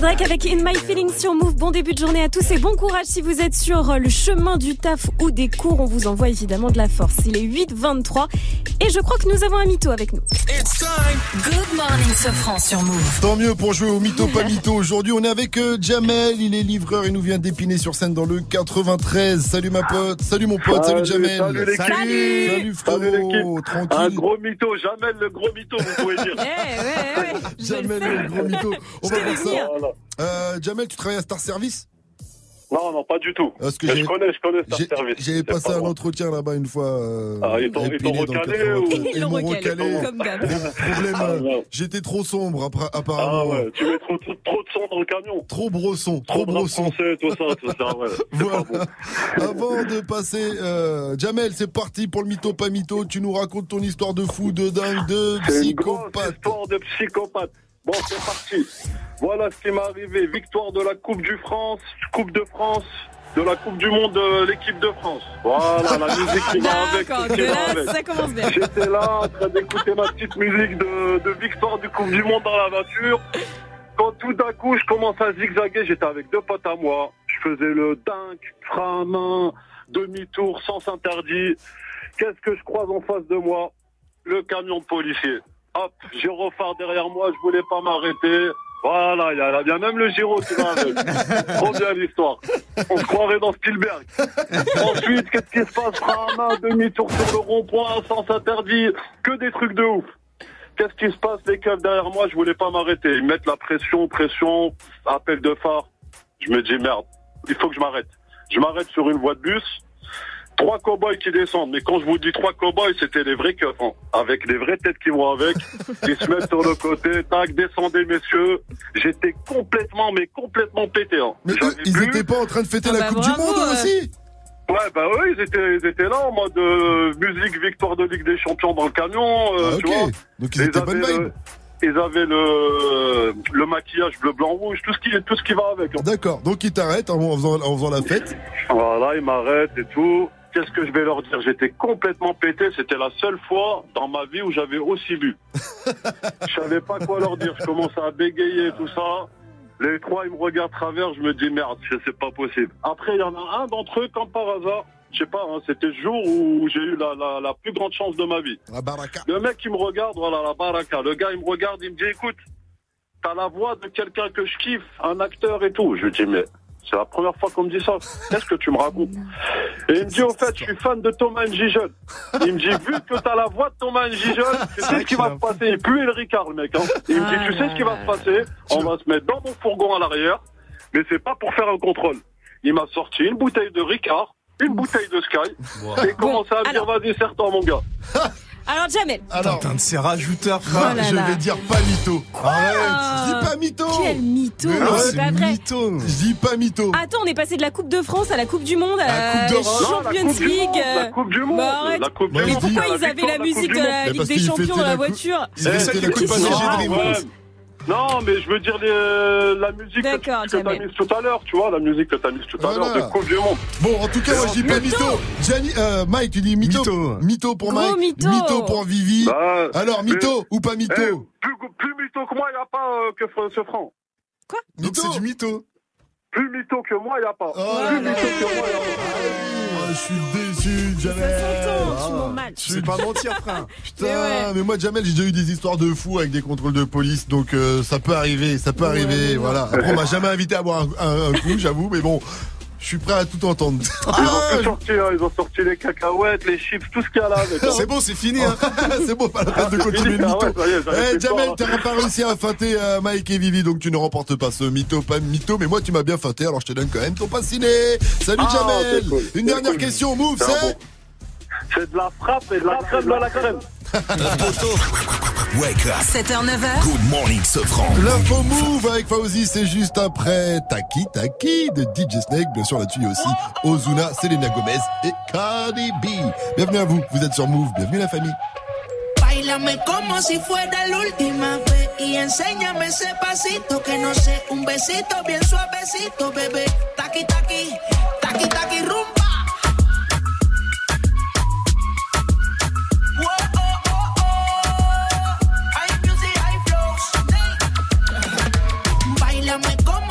C'était Drake avec In My Feelings sur Move. Bon début de journée à tous et bon courage si vous êtes sur le chemin du taf ou des cours. On vous envoie évidemment de la force. Il est 8h23 et je crois que nous avons un mytho avec nous. Good morning Sofran sur Move. Tant mieux pour jouer au mytho pas mytho. Aujourd'hui, on est avec euh, Jamel. Il est livreur. Il nous vient d'épiner sur scène dans le 93. Salut ma pote. Salut mon pote. Salut, Jamel. Salut l'équipe. Salut frérot. Tranquille. Un gros mytho, jamais le gros mytho, vous pouvez dire. <laughs> Jamel, le gros mytho. On va voir vais ça. Euh, Jamel, tu travailles à Star Service? Non, non, pas du tout. Parce que je connais, je connais Star J'ai- Service. J'avais passé pas un moi. entretien là-bas une fois. euh, Ah, ils t'ont- recalé 93. ou- Ils m'ont recalé. comme d'hab. Problème, Ah, euh, j'étais trop sombre Ah apparemment. ouais, tu mets trop, trop, trop de sang dans le camion. Trop brosson, trop Trop brosson. français, tout ça, tout ça, ouais. C'est pas bon. <laughs> Avant de passer, euh, Jamel, c'est parti pour le mytho pas mytho. Tu nous racontes ton histoire de fou, de dingue, de une psychopathe. histoire de psychopathe. Bon, c'est parti. Voilà ce qui m'est arrivé. Victoire de la Coupe du France, Coupe de France, de la Coupe du Monde de l'équipe de France. Voilà, la musique qui va avec. Qui va avec. ça commence bien. J'étais là en train d'écouter ma petite musique de, de victoire du Coupe du Monde dans la voiture. Quand tout d'un coup, je commence à zigzaguer, j'étais avec deux potes à moi. Je faisais le dingue, frein à main, demi-tour, sens interdit. Qu'est-ce que je croise en face de moi? Le camion de policier. Hop, j'ai phare derrière moi, je voulais pas m'arrêter. Voilà, il y, a, il y a même le Giro qui va avec. <laughs> Trop bien l'histoire. On se croirait dans Spielberg. Ensuite, qu'est-ce qui se passe main, demi-tour sur le rond-point, sens interdit, que des trucs de ouf. Qu'est-ce qui se passe Les keufs derrière moi, je voulais pas m'arrêter. Ils mettent la pression, pression, appel de phare. Je me dis merde, il faut que je m'arrête. Je m'arrête sur une voie de bus. Trois cow-boys qui descendent. Mais quand je vous dis trois cow-boys, c'était les vrais keufs, hein. avec les vraies têtes qui vont avec. <laughs> Ils se mettent sur le côté, tac, descendez messieurs. J'étais complètement, mais complètement pété. Hein. Mais eux, ils étaient pas en train de fêter Ah la bah Coupe bravo, du Monde aussi Ouais, bah oui, ils étaient, ils étaient là en mode euh, musique, victoire de Ligue des Champions dans le camion, euh, Ah, tu ok. vois. Donc ils étaient bonne avaient vibe. le- Ils avaient le, le maquillage bleu, blanc, rouge, tout ce qui, tout ce qui va avec. hein. D'accord, donc ils t'arrêtent en, en faisant, en faisant la fête. Voilà, ils m'arrêtent et tout. Qu'est-ce que je vais leur dire? J'étais complètement pété. C'était la seule fois dans ma vie où j'avais aussi bu. <laughs> je savais pas quoi leur dire. Je commençais à bégayer tout ça. Les trois, ils me regardent travers. Je me dis merde, c'est c'est pas possible. Après, il y en a un d'entre eux, comme par hasard. Je sais pas, hein, c'était le jour où j'ai eu la, la, la plus grande chance de ma vie. La baraka. Le mec, il me regarde, voilà, la baraka. Le gars, il me regarde, il me dit, écoute, t'as la voix de quelqu'un que je kiffe, un acteur et tout. Je lui dis, mais c'est la première fois qu'on me dit ça. Qu'est-ce que tu me racontes Et il me dit, au fait, je suis fan de Thomas Njijol. Il me dit, vu que t'as la voix de Thomas Njijol, <laughs> tu sais ce qui va se passer. Il pue le Ricard, le mec. Hein. Il me dit, tu sais ce qui va se passer On va se mettre dans mon fourgon à l'arrière, mais c'est pas pour faire un contrôle. Il m'a sorti une bouteille de Ricard, une bouteille de Sky, et commencé à me dire, vas-y, serre-toi, mon gars. <laughs> Alors, Jamel. Alors, Putain de ces rajouteurs, Oh frère. là je là. vais dire pas mytho. Arrête, Ah. je dis pas mytho. Quel mytho, Mais non, c'est pas vrai. mytho. Je dis pas mytho. Attends, on est passé de la Coupe de France à la Coupe du Monde à La Coupe d'Europe. Non, la Champions League. Monde, la euh, Coupe du Monde, bah, arrête. la Coupe Mais pourquoi ils avaient la de musique de la Ligue des Champions dans la voiture Ils la Coupe écoute pas Non, mais je veux dire les- la musique que, t'as mise tout à l'heure, tu vois, la musique que t'as mise tout à Voilà. l'heure de Coupe du Monde. Bon, en tout cas, moi je dis pas Mytho. Gianni, euh, Mike, tu dis mytho. Mytho. Mytho pour Gros Mike. mytho. pour Vivi. Bah, Alors, mais- mytho ou pas mytho Eh, plus, plus mytho que moi, il n'y a pas euh, que ce franc. Donc Mytho. c'est du mytho. Plus mytho que moi, il n'y a pas. Oh plus là là. mytho que moi, il n'y a pas. Ah, Je suis déçu, Jamel. mal. Tu sais pas mentir, frère. <laughs> Putain, Mais ouais. mais moi, Jamel, j'ai déjà eu des histoires de fous avec des contrôles de police, donc euh, ça peut arriver, ça peut arriver, voilà. Après, on m'a jamais invité à boire un, un- un coup, j'avoue, mais bon, je suis prêt à tout entendre. <laughs> Ils ont tout sorti, hein, ils ont sorti les cacahuètes, les chips, tout ce qu'il y a là. C'est bon, c'est fini. Hein. <laughs> <laughs> c'est bon, pas la peine de continuer le Ah mytho. ouais, Eh, Jamel, t'as pas réussi à feinter euh, Mike et Vivi, donc tu ne remportes pas ce mytho, pas mytho, mais moi tu m'as bien feinté, alors je te donne quand même ton pass ciné. Salut Ah, Jamel. cool, Une dernière cool. question, move, C'est c'est de la frappe et de la crème de la crème. Wake up. 7h, 9h. Good morning, Sofran. L'info move avec Fauzi, c'est juste après Taki Taki de DJ Snake. Bien sûr, là-dessus, il y a aussi Ozuna, Selena Gomez et Cardi B. Bienvenue à vous, vous êtes sur Move. Bienvenue la famille. Bailame como si fuera la última vez y enséñame ese pasito que no sé, un besito bien suavecito, bebé. Taqui taqui, taqui taqui rumba.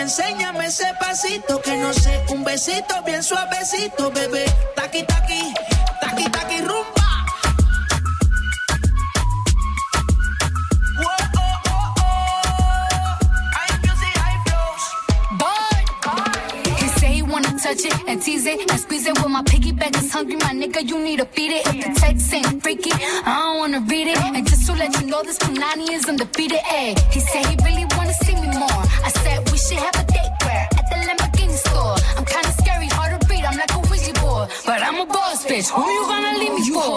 enséñame ese pasito que no sé, un besito bien suavecito, bebé. Taqui taqui, taqui taqui rumba. Touch it and tease it and it. With my piggyback is hungry, my nigga, you need to feed it. If the text ain't freaky, I don't wanna read it. And just to let you know, this Punani is undefeated. Ay, he said he really wanna see me more. I said we should have a date where at the Lamborghini store. I'm kinda scary, hard to read. I'm like a Ouija board, but I'm a boss bitch. Who you gonna leave me for?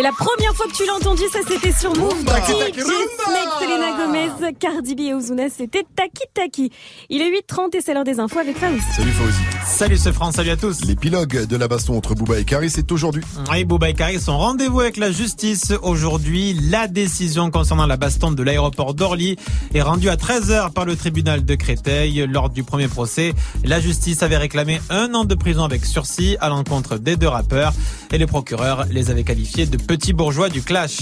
Et la première fois que tu l'as entendu, ça c'était sur Move. Taki Taki Selena Gomez, Cardi B et Ozuna, c'était Taki Taki. Il est 8h30 et c'est l'heure des infos avec Faouzi. Salut Fauzi. Salut ce France, salut à tous. L'épilogue de la baston entre Booba et Karis est aujourd'hui. Oui, Bouba et Karis ont rendez-vous avec la justice aujourd'hui. La décision concernant la baston de l'aéroport d'Orly est rendue à 13h par le tribunal de Créteil. Lors du premier procès, la justice avait réclamé un an de prison avec sursis à l'encontre des deux rappeurs et le procureur les avait qualifiés de petits bourgeois du clash.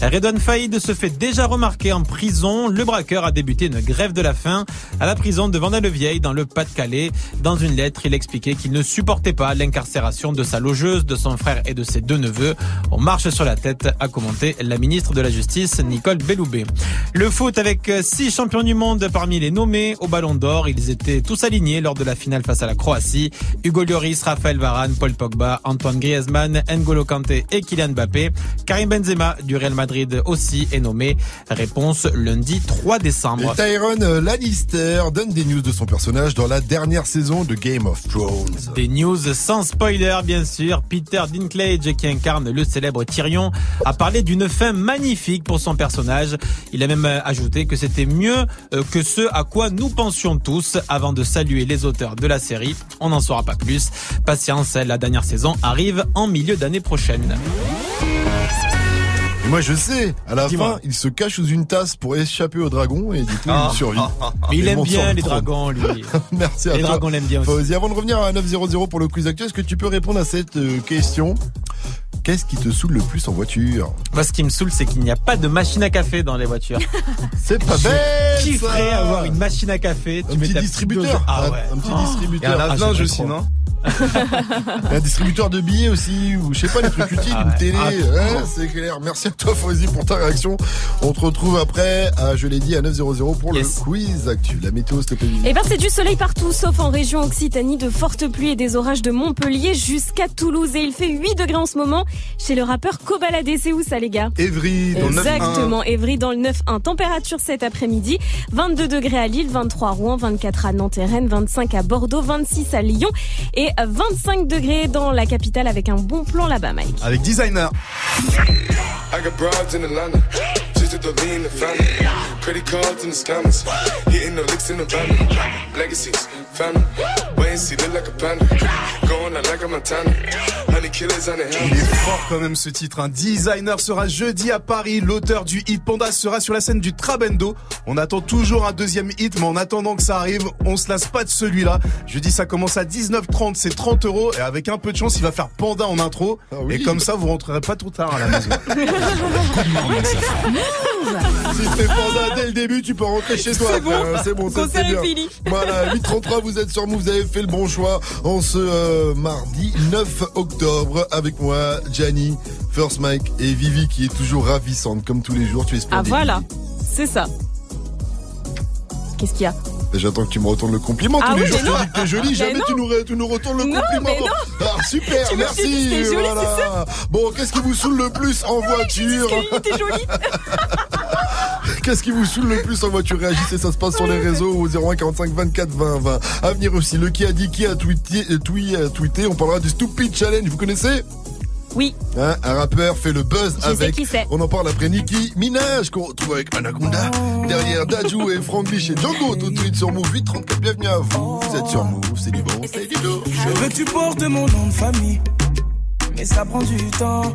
Redouane Faïd se fait déjà remarquer en prison. Le braqueur a débuté une grève de la faim à la prison de Vendée-le-Vieil dans le Pas-de-Calais. Dans une lettre, il expliquait qu'il ne supportait pas l'incarcération de sa logeuse, de son frère et de ses deux neveux. On marche sur la tête, a commenté la ministre de la Justice, Nicole Belloubet. Le foot avec six champions du monde parmi les nommés au Ballon d'Or. Ils étaient tous alignés lors de la finale face à la Croatie. Hugo Lloris, Raphaël Varane, Paul Pogba, Antoine Griezmann, N'Golo Kanté et Kylian Mbappé. Karim Benzema du Real Madrid aussi est nommé. Réponse lundi 3 Et décembre. Tyron Lannister donne des news de son personnage dans la dernière saison de Game of Thrones. Des news sans spoiler, bien sûr. Peter Dinklage, qui incarne le célèbre Tyrion, a parlé d'une fin magnifique pour son personnage. Il a même euh, ajouté que c'était mieux euh, que ce à quoi nous pensions tous avant de saluer les auteurs de la série. On n'en saura pas plus. Patience, la dernière saison arrive en milieu d'année prochaine. Et moi je sais, à la fin, il se cache sous une tasse pour échapper au dragon et du coup Ah. il survit. <laughs> Mais il aime bien le les dragons, lui. <laughs> Merci à Les toi. dragons l'aiment bien aussi. Avant de revenir à 900 pour le quiz actuel, est-ce que tu peux répondre à cette euh, question? Qu'est-ce qui te saoule le plus en voiture? Moi, ce qui me saoule, c'est qu'il n'y a pas de machine à café dans les voitures. <laughs> C'est pas bête kifferais ça avoir une machine à café. Un Tu mets petit ta distributeur. Ah Un- ouais. Un petit Oh. distributeur. Ah, lave-linge j'aimerais aussi, trop. non? <laughs> un distributeur de billets aussi, ou je sais pas, les trucs utiles, Ah une ouais. télé, Ah, ouais, oh. c'est clair. Merci à toi Fauzi pour ta réaction. On te retrouve après, à, je l'ai dit, à 900 pour Yes. le quiz actu. La météo, s'il te plaît. Eh ben c'est du soleil partout, sauf en région Occitanie, de fortes pluies et des orages de Montpellier jusqu'à Toulouse. Et il fait 8 degrés en ce moment chez le rappeur Kobalade. C'est où ça les gars? Évry, dans le 9-1. Exactement, Évry dans le 9-1. Température cet après-midi, 22 degrés à Lille, 23 à Rouen, 24 à Nantes et Rennes, 25 à Bordeaux, 26 à Lyon et 25 degrés dans la capitale avec un bon plan là-bas Mike. Avec designer. I got broads in Atlanta. Just to the lean, the family. Credit cards and the scammers. Hitting the licks in the van. Legacies, family. Wait and see, look like a panda. Going out like a Montana. Honey killers on the Il est fort quand même ce titre. Un designer sera jeudi à Paris. L'auteur du hit Panda sera sur la scène du Trabendo. On attend toujours un deuxième hit, mais en attendant que ça arrive, on se lasse pas de celui-là. Jeudi, ça commence à 19h30, c'est 30 euros. Et avec un peu de chance, il va faire Panda en intro. Et comme ça, vous rentrerez pas trop tard à la maison. <laughs> Si c'est panda dès le début, tu peux rentrer chez toi. C'est bon. C'est bon, ça Concert c'est est bien. fini. Voilà, 833, vous êtes sur Move, vous avez fait le bon choix en ce euh, mardi 9 octobre avec moi, Gianni, First Mike et Vivi qui est toujours ravissante comme tous les jours. Tu es Ah voilà, c'est ça. Qu'est-ce qu'il y a? J'attends que tu me retournes le compliment. Ah Tous les jours, tu dis que t'es jolie. Mais Jamais tu nous, re- tu nous retournes le Non, compliment. non. Ah, super, Tu dit merci. jolie, voilà. Bon, qu'est-ce qui vous saoule le plus en voiture T'es jolie. <laughs> Qu'est-ce qui vous saoule le plus en voiture? Réagissez, ça se passe sur les réseaux au 01 45 24 20 20. À venir aussi, le qui a dit qui a tweeté, euh, tweet- euh, tweeté, on parlera du Stupid Challenge, vous connaissez? Oui. Hein, un rappeur fait le buzz Je sais avec. qui c'est. On en parle après Nicki Minaj qu'on retrouve avec Anaconda. Derrière Dajou et Franglish et Django tout de suite sur Move 834. Bienvenue à vous. Vous êtes sur Move, c'est du bon, c'est du lourd. Je veux que tu portes mon nom de famille, mais ça prend du temps.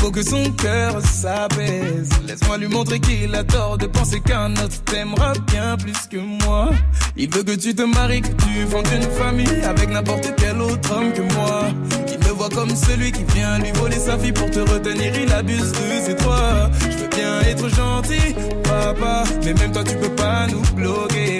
Faut que son cœur s'apaise. Laisse-moi lui montrer qu'il a tort de penser qu'un autre t'aimera bien plus que moi. Il veut que tu te maries, que tu fondes une famille avec n'importe quel autre homme que moi. Il me voit comme celui qui vient lui voler sa vie pour te retenir. Il abuse de ses droits. Je veux bien être gentil, papa, mais même toi tu peux pas nous bloquer.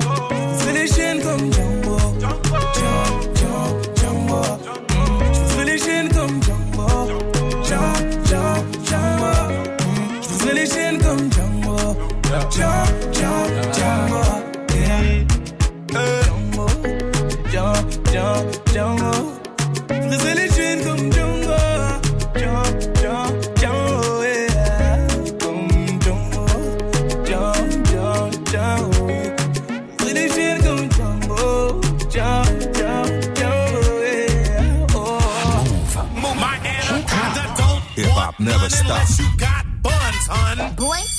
les chaînes comme Django. Django, Django, Je les chaînes comme Django. Django, Django, Je les chaînes comme Django. Django, Django, never stop. You got buns, hun. Boy.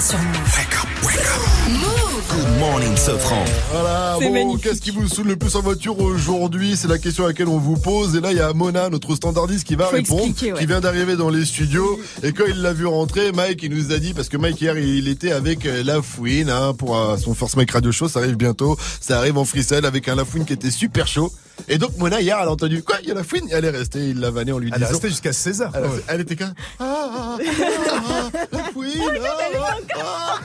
Sur Move. Sofran. Voilà, C'est bon, magnifique. qu'est-ce qui vous saoule le plus en voiture aujourd'hui? C'est la question à laquelle on vous pose. Et là, il y a Mona, notre standardiste, qui va Faut répondre, ouais. qui vient d'arriver dans les studios. Et quand il l'a vu rentrer, Mike, il nous a dit, parce que Mike hier, il était avec euh, La Fouine hein, pour euh, son First Mike Radio Show. Ça arrive bientôt. Ça arrive en freestyle avec un La Fouine qui était super chaud. Et donc Mona hier, elle a entendu quoi Il y a La Fouine? Et elle est restée. Il l'a vanné en lui Elle est disant. restée jusqu'à 16h. Elle, elle était quand ah, ah, ah, ah, La Fouine. ah,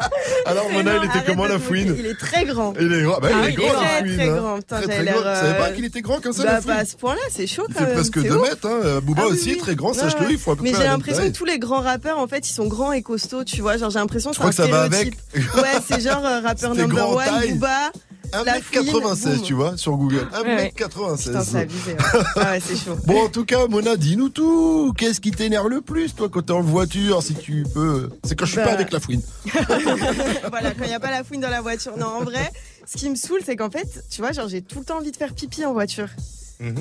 <laughs> Alors Mona, il était comment La Fouine Il est très grand. il est grand. Bah, Ah, il est grand, la fouine, très hein. grand. Putain, Très, très grand. Tu savais pas euh, qu'il était grand comme ça, bah, la fouine à ce point-là, c'est chaud Il quand même. presque c'est 2 ouf. mètres, hein. Euh, Booba Ah oui, aussi, oui. très grand, sache-le, ouais. il faut à peu Mais j'ai l'impression que tous les grands rappeurs, en fait, ils sont grands et costauds, tu vois. Genre, j'ai l'impression que Je crois c'est que un ça va avec. stéréotype. Ouais, c'est genre euh, rappeur number one. Booba. La fouine, 1m96, boum. tu vois, sur Google. Ouais, ouais. 1m96. Putain, c'est abusé. Ouais, Ah ouais, c'est chaud. <laughs> Bon, en tout cas, Mona, dis-nous tout. Qu'est-ce qui t'énerve le plus, toi, quand t'es en voiture, si tu peux? C'est quand je suis Bah. pas avec la fouine. <laughs> voilà, quand il n'y a pas la fouine dans la voiture. Non, en vrai, ce qui me saoule, c'est qu'en fait, tu vois, genre, j'ai tout le temps envie de faire pipi en voiture.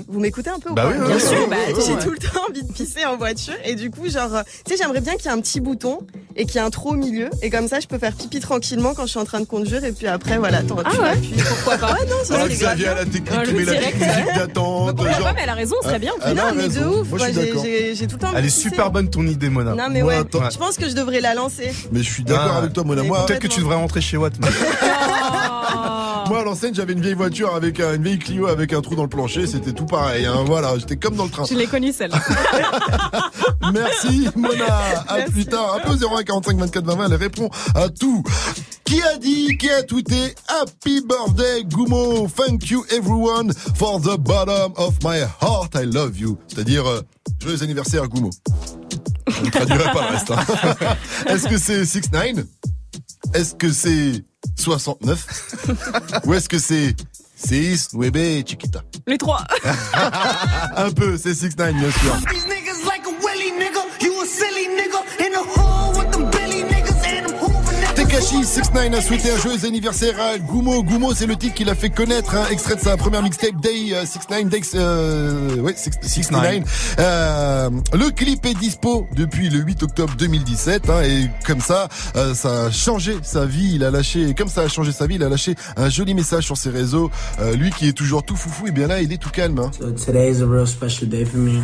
Vous m'écoutez un peu ou Bah pas oui, Bien oui, sûr, oui, bah, oui, oui, j'ai oui. tout le temps envie de pisser en voiture et du coup, genre, euh, tu sais, j'aimerais bien qu'il y ait un petit bouton et qu'il y ait un trou au milieu et comme ça, je peux faire pipi tranquillement quand je suis en train de conduire et puis après, voilà, t'en Ah ouais appuies. Pourquoi pas <laughs> Ouais, non, ça grave Xavier bien. a la technique, Ah, tu le mets la ouais. d'attente. Pourquoi genre- pas, mais elle a raison, ce serait bien. Ah, non, elle a mais de ouf. Moi, je Moi, suis j'ai- d'accord. tout le temps envie Elle est super bonne ton idée, Mona. Non, mais ouais, je pense que je devrais la lancer. Mais je suis d'accord Ah. avec toi, Mona. Mais Moi, Peut-être que tu devrais rentrer chez Watt. <laughs> <laughs> Moi, à l'ancienne, j'avais une vieille voiture avec un- une vieille Clio avec un trou dans le plancher. C'était tout pareil. hein. Voilà, j'étais comme dans le train. Je l'ai connue celle. Merci, Mona. À plus tard. Un peu 01 45 24 20 20. Elle répond à tout. Qui a dit, qui a tweeté Happy birthday, Gumo. Thank you everyone for the bottom of my heart. I love you. C'est-à-dire, euh, joyeux anniversaire, Gumo. Je ne traduirai pas le reste. hein. <laughs> Est-ce que c'est 6 9 Est-ce que c'est 69 <laughs> Ou est-ce que c'est 6 Webe Chiquita Les trois. <laughs> Un peu, c'est 6 9 bien sûr. Tekashi 69 a souhaité un joyeux anniversaire à Gumo. Gumo, c'est le titre qu'il a fait connaître, hein, extrait de sa première mixtape Day euh, 69 Day, euh, ouais, 69. Euh, le clip est dispo depuis le 8 octobre 2017, hein, et comme ça, euh, ça a changé sa vie. Il a lâché, comme ça a changé sa vie, il a lâché un joli message sur ses réseaux. Euh, lui qui est toujours tout foufou, et bien là, il est tout calme. Hein. So today is a real special day for me.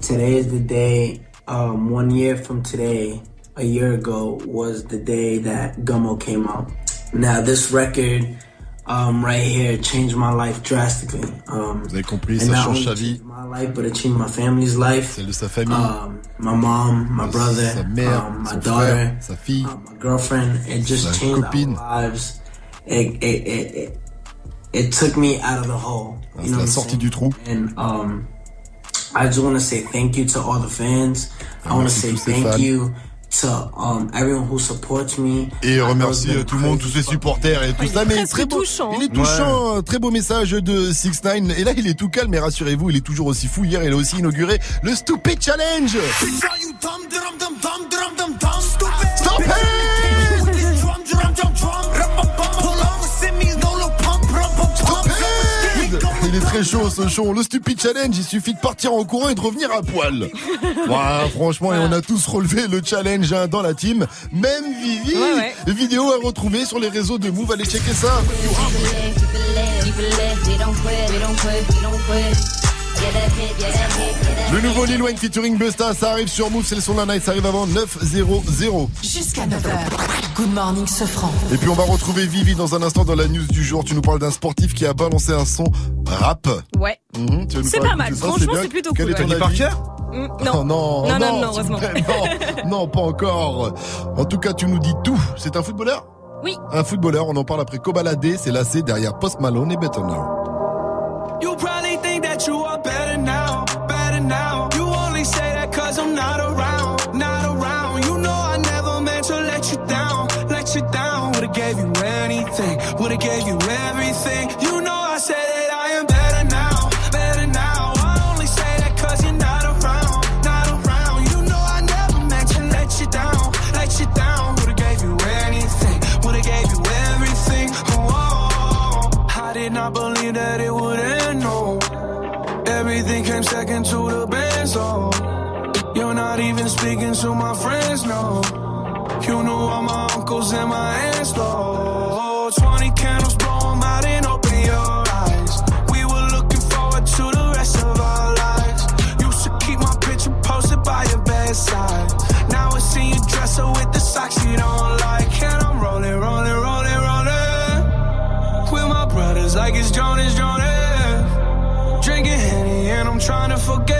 Today is the day, um, one year from today, a year ago, was the day that Gummo came out. Now, this record, um, right here, changed my life drastically. Um, Vous avez compris, and ça change sa vie. changed my life, but it changed my family's life. Celle de sa famille. Um, my mom, my brother, sa mère, um, my son daughter, frère, sa fille, um, my girlfriend. It just changed copine. our lives. It, it, it, it, it took me out of the hole. Ah, You know la what sortie du trou. And um, I just want to say thank you to all the fans. I want to say thank fans. you um, everyone who supports me. Et remercie tout le monde, tous ses supporters et tout ça. Mais très beau, touchant. il est touchant, un très beau message de 6 9 Et là, il est tout calme, mais rassurez-vous, il est toujours aussi fou. Hier, il a aussi inauguré le Stupid Challenge. Stop Stupid Il est très chaud ce show. Le Stupid Challenge, il suffit de partir en courant et de revenir à poil. <laughs> Ouais, franchement, et on a tous relevé le challenge hein, dans la team. Même Vivi. Ouais, ouais. Vidéo à retrouver sur les réseaux de Move. Allez checker ça. Le nouveau Lil Wayne featuring Busta, ça arrive sur Move, c'est le son de la night, ça arrive avant 9-0-0. Jusqu'à 9h. Good morning, Sofran. Et puis on va retrouver Vivi dans un instant dans la news du jour. Tu nous parles d'un sportif qui a balancé un son rap. Ouais. Nous C'est pas mal. Franchement, c'est plutôt Quel cool, est ton ouais. avis Parker Mm, <laughs> Oh <laughs> non. non, Non, non, non, vous heureusement. non, <laughs> non, pas encore. En tout cas, tu nous dis tout. C'est un footballeur Oui. Un footballeur, on en parle après Kobalade, c'est lassé derrière Post Malone et Better Now. You probably think that you are better now, and my hands, though. 20 candles, blow 'em out and open your eyes. We were looking forward to the rest of our lives. Used to keep my picture posted by your bedside. Now I see you dress her with the socks you don't like. And I'm rolling, rolling, rolling, rolling. With my brothers like it's Jonas, Jonas. Drinking Henny and I'm trying to forget.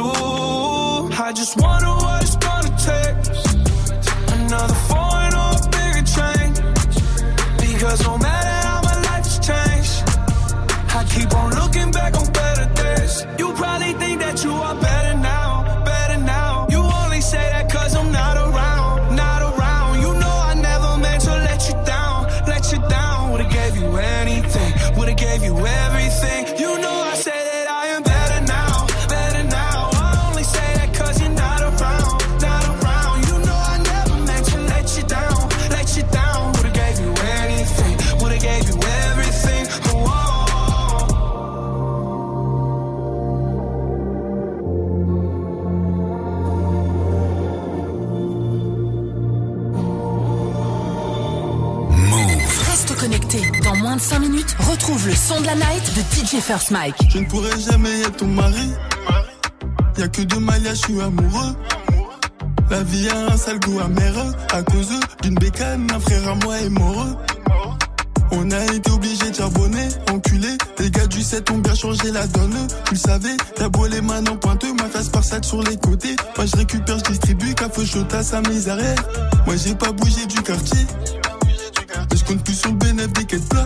Le son de la night de DJ First Mike. Je ne pourrai jamais être ton mari. Y'a que de Maya, je suis amoureux. La vie a un sale goût amer à cause d'une bécane, un frère à moi est mort. On a été obligé de charbonner, enculé. Les gars du 7 ont bien changé la donne. Tu le savais, t'as beau les mains pointeux, ma face par sur les côtés. Moi je récupère, je distribue, café chautas à mes arrêts. Moi j'ai pas bougé du quartier. Et je compte plus sur le bénéfice des quêtes plats.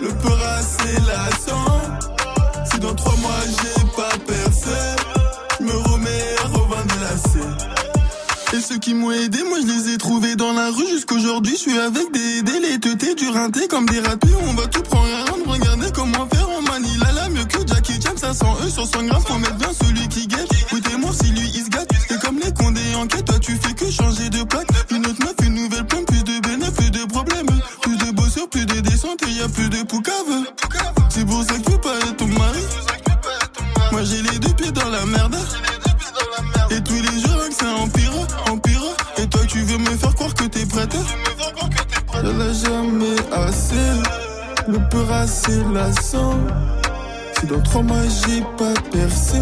le peur assez lassant. Si dans trois mois j'ai pas percé, je me remets à revendre la scène. Et ceux qui m'ont aidé, moi je les ai trouvés dans la rue jusqu'aujourd'hui. Je suis avec des teutés, du rinté comme des ratés. On va tout prendre à rendre, regardez comment faire en Manila. Là, mieux que Jackie Chan, 500 E sur 100 grammes. Faut mettre bien celui qui guette. Écoutez-moi si lui il se gâte. C'est comme les condés en quête, toi tu fais que changer de plaque. Et y a plus de poucave. C'est pour ça que tu veux pas être ton mari. Moi j'ai les deux pieds dans la merde. Et tous les jours que ça empire, empire. Et toi tu veux me faire croire que t'es prête Y'en a jamais assez. Le peur assez lassant. Si dans trois mois j'ai pas percé,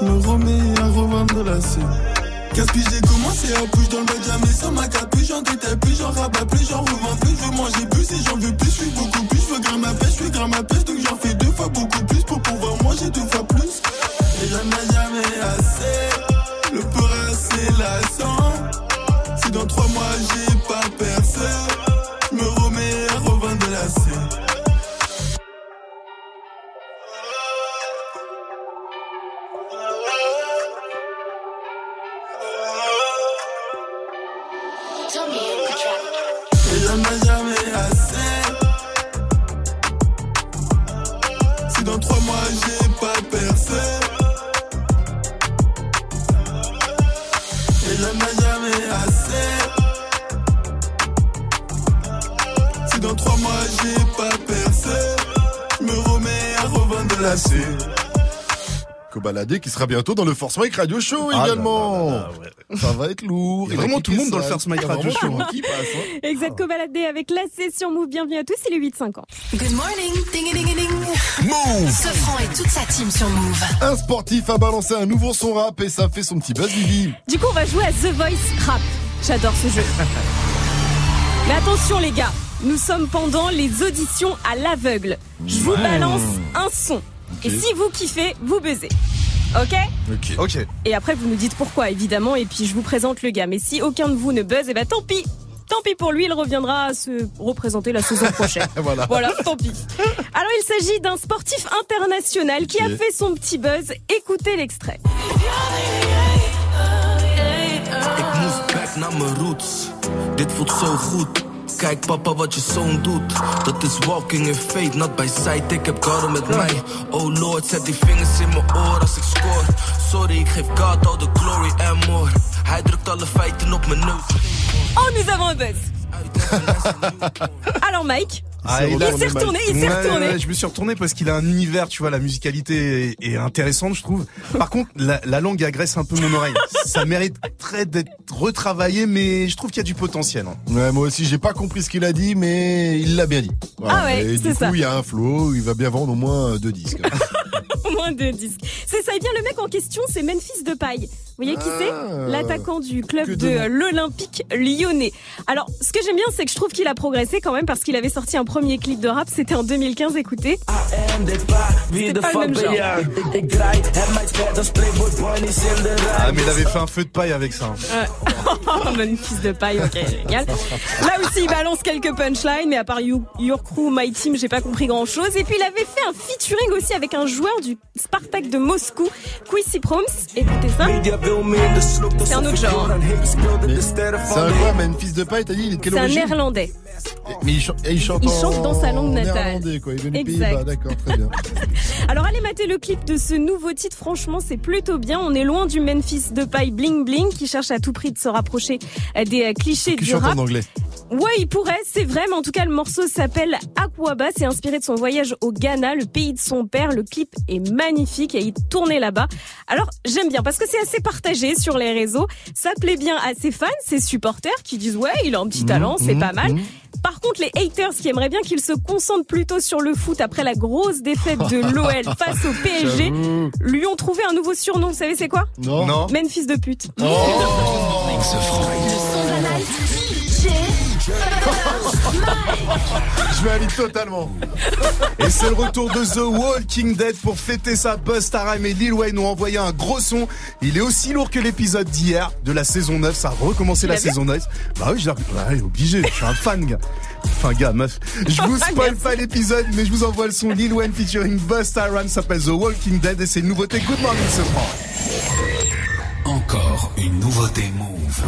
je me remets à revendre la scène. Qu'est-ce que j'ai commencé à bouger dans le jamais sans ma capuche, j'en détaille plus, j'en rabats plus, j'en revends plus, je veux manger plus et j'en veux plus, je suis beaucoup plus, je veux grimper ma pêche, je suis grimper ma pêche, donc j'en fais deux fois beaucoup plus pour pouvoir manger deux fois plus. Et j'en ai jamais assez, le peur assez lassant. Si dans trois mois j'ai scène. Kobalade qui sera bientôt dans le Force Mike Radio Show Ah là également. là là, ouais. Ça va être lourd. Il y a va vraiment tout le monde dans le. First Mike Il a Radio Show, qui passe, hein. Exact, Cobaladé avec la session Move. Bienvenue à tous, c'est les 8-5 ans. Good morning, ding ding ding. Move. Sofran et toute sa team sur Move. Un sportif a balancé un nouveau son rap et ça fait son petit buzz Vivi. Du coup, on va jouer à The Voice Rap. J'adore ce jeu. <laughs> Mais attention les gars, nous sommes pendant les auditions à l'aveugle. Je vous Ouais. balance un son. Et si vous kiffez, vous buzzez. Ok Ok. Ok. Et après, vous nous dites pourquoi, évidemment, et puis je vous présente le gars. Mais si aucun de vous ne buzz, eh ben tant pis. Tant pis pour lui, il reviendra à se représenter la saison prochaine. <laughs> Voilà. Voilà, tant pis. Alors, il s'agit d'un sportif international qui a fait son petit buzz. Écoutez l'extrait. Ik moest back naar mijn roots. Dit voelt zo goed. Kijk papa wat je zoon doet. Dat is walking in faith, not by sight. Ik heb God met mij. Oh lord, zet die vingers in mijn oor als ik score. Sorry, ik geef God all the glory and more. Hij drukt alle feiten op mijn neus. Oh, nous avons un buzz. <laughs> Alors, Mike, Ah, il s'est retourné, il s'est Ouais, retourné. ouais, je me suis retourné parce qu'il a un univers, tu vois, la musicalité est, est intéressante, je trouve. Par contre, la, la langue agresse un peu mon oreille. Ça mérite très d'être retravaillé, mais je trouve qu'il y a du potentiel. hein. Ouais, moi aussi, j'ai pas compris ce qu'il a dit, mais il l'a bien dit. Ah ouais, et du ça. coup, il y a un flow, il va bien vendre au moins deux disques. <laughs> <laughs> Au moins deux disques. C'est ça. Et bien, le mec en question, c'est Memphis de Paille. Vous voyez qui c'est Ah. L'attaquant du club de l'Olympique lyonnais. Alors, ce que j'aime bien, c'est que je trouve qu'il a progressé quand même parce qu'il avait sorti un premier clip de rap. C'était en 2015. Écoutez. Pas le même genre. Ah, mais il avait fait un feu de paille avec ça. hein. Ouais. <laughs> Memphis de Paille, ok, génial. Là aussi, il balance quelques punchlines, mais à part You- Your Crew, My Team, j'ai pas compris grand chose. Et puis, il avait fait un featuring aussi avec un joueur du Spartak de Moscou, Quincy Proms. Écoutez ça. C'est un autre genre. C'est un quoi, Memphis de Paille, t'as dit Il est de quelle C'est un néerlandais. Mais il, chan- et il chante Il en chante dans sa langue natale. néerlandais, quoi. Il Exact. Pays-Bas, d'accord, très bien. <laughs> Alors allez mater le clip de ce nouveau titre, franchement c'est plutôt bien. On est loin du Memphis de paille bling bling qui cherche à tout prix de se rapprocher euh, des euh, clichés Qui du chante rap. en anglais. Ouais, il pourrait, c'est vrai, mais en tout cas, le morceau s'appelle Aquaba. C'est inspiré de son voyage au Ghana, le pays de son père. Le clip est magnifique et il tournait là-bas. Alors, j'aime bien parce que c'est assez partagé sur les réseaux. Ça plaît bien à ses fans, ses supporters qui disent ouais, il a un petit talent, c'est mmh, pas mal. mmh. Par contre, les haters qui aimeraient bien qu'il se concentre plutôt sur le foot après la grosse défaite de l'OL <laughs> face au PSG, lui ont trouvé un nouveau surnom. Vous savez c'est quoi? Non. Non. Memphis de pute. Oh. Je valide totalement. Et c'est le retour de The Walking Dead pour fêter sa Buzz Taram et Lil Wayne ont envoyé un gros son. Il est aussi lourd que l'épisode d'hier de la saison 9. Ça a recommencé la saison 9. Bah oui, je l'ai- obligé. Je suis un fan, gars. Enfin, gars, meuf. Je vous spoil pas l'épisode, mais je vous envoie le son Lil Wayne featuring Buzz Taram. Ça s'appelle The Walking Dead et c'est une nouveauté Good Morning ce franc. Encore une nouveauté Move.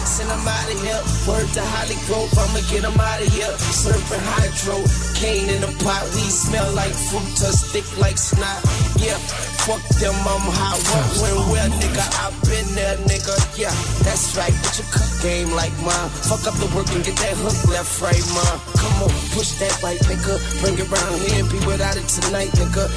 Bricks and I'm out of here. Word to Holly Grove, I'ma get 'em out of here. Surfing hydro, cane in the pot, we smell like fruit, fructus, thick like snot. Yeah, fuck them, I'm hot. What, when, where, nigga? I've been there, nigga. Yeah, that's right, but your cook game like mine. Fuck up the work and get that hook left, right, mine. Come on, push that right, nigga. Bring it round here and be without it tonight, nigga.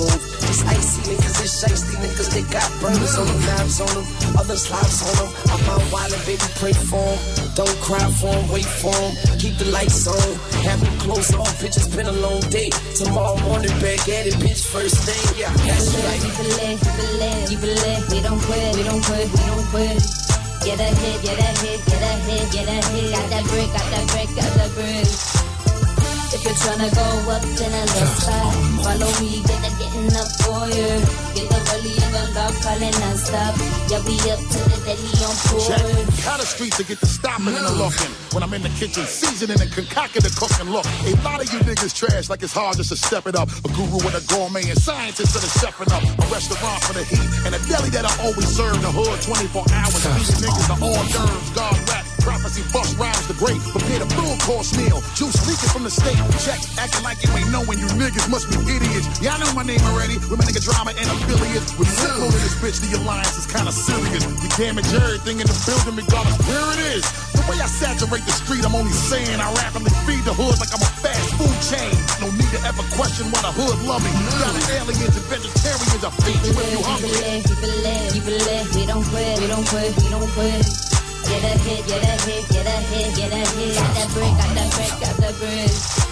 Move. It's icy niggas, it's shiesty niggas. They got burners on them, knives on them, others lives on them. I'm out wildin', baby, pray for 'em. Don't cry for 'em, wait for 'em. Keep the lights on. Have them close off, bitch, it's been a long day. Tomorrow morning, back at it, bitch, first thing, yeah, that's right. Keep it lit, keep it lit. We don't quit, we don't quit, we don't quit. Get a hit, get a hit, get a hit, get a hit. Got that brick, got that brick, got that brick. If you're tryna go up, then I left side. Follow me, get the getting up for you. Get the rollie and the love calling non-stop. Yeah, we up to the deli on Check. board. How the streets to get the stopping and the mm. looking. When I'm in the kitchen, seasoning and concocting the cooking. Look, a lot of you niggas trash like it's hard just to step it up. A guru and a gourmet and scientist are stepping up. A restaurant for the heat and a deli that I always serve the hood 24 hours. These niggas are on nerves, God rap. Prophecy bust rhymes the great. Prepare the full course meal. Juice leaking from the state. Check, acting like you ain't knowing you niggas must be idiots. Y'all know my name already. Women nigga drama and affiliates. With simple in this bitch, the alliance is kinda serious. We damage everything in the building regardless where it is. The way I saturate the street, I'm only saying I rapidly feed the hood like I'm a fast food chain. No need to ever question what a hood love me. Got aliens and vegetarians, I feed you if you hungry. Keep it lit, keep it lit. We don't quit, we don't quit, we don't quit. Get a hit, get a hit, get a hit, get a hit. Got that brick, got that brick, got that brick.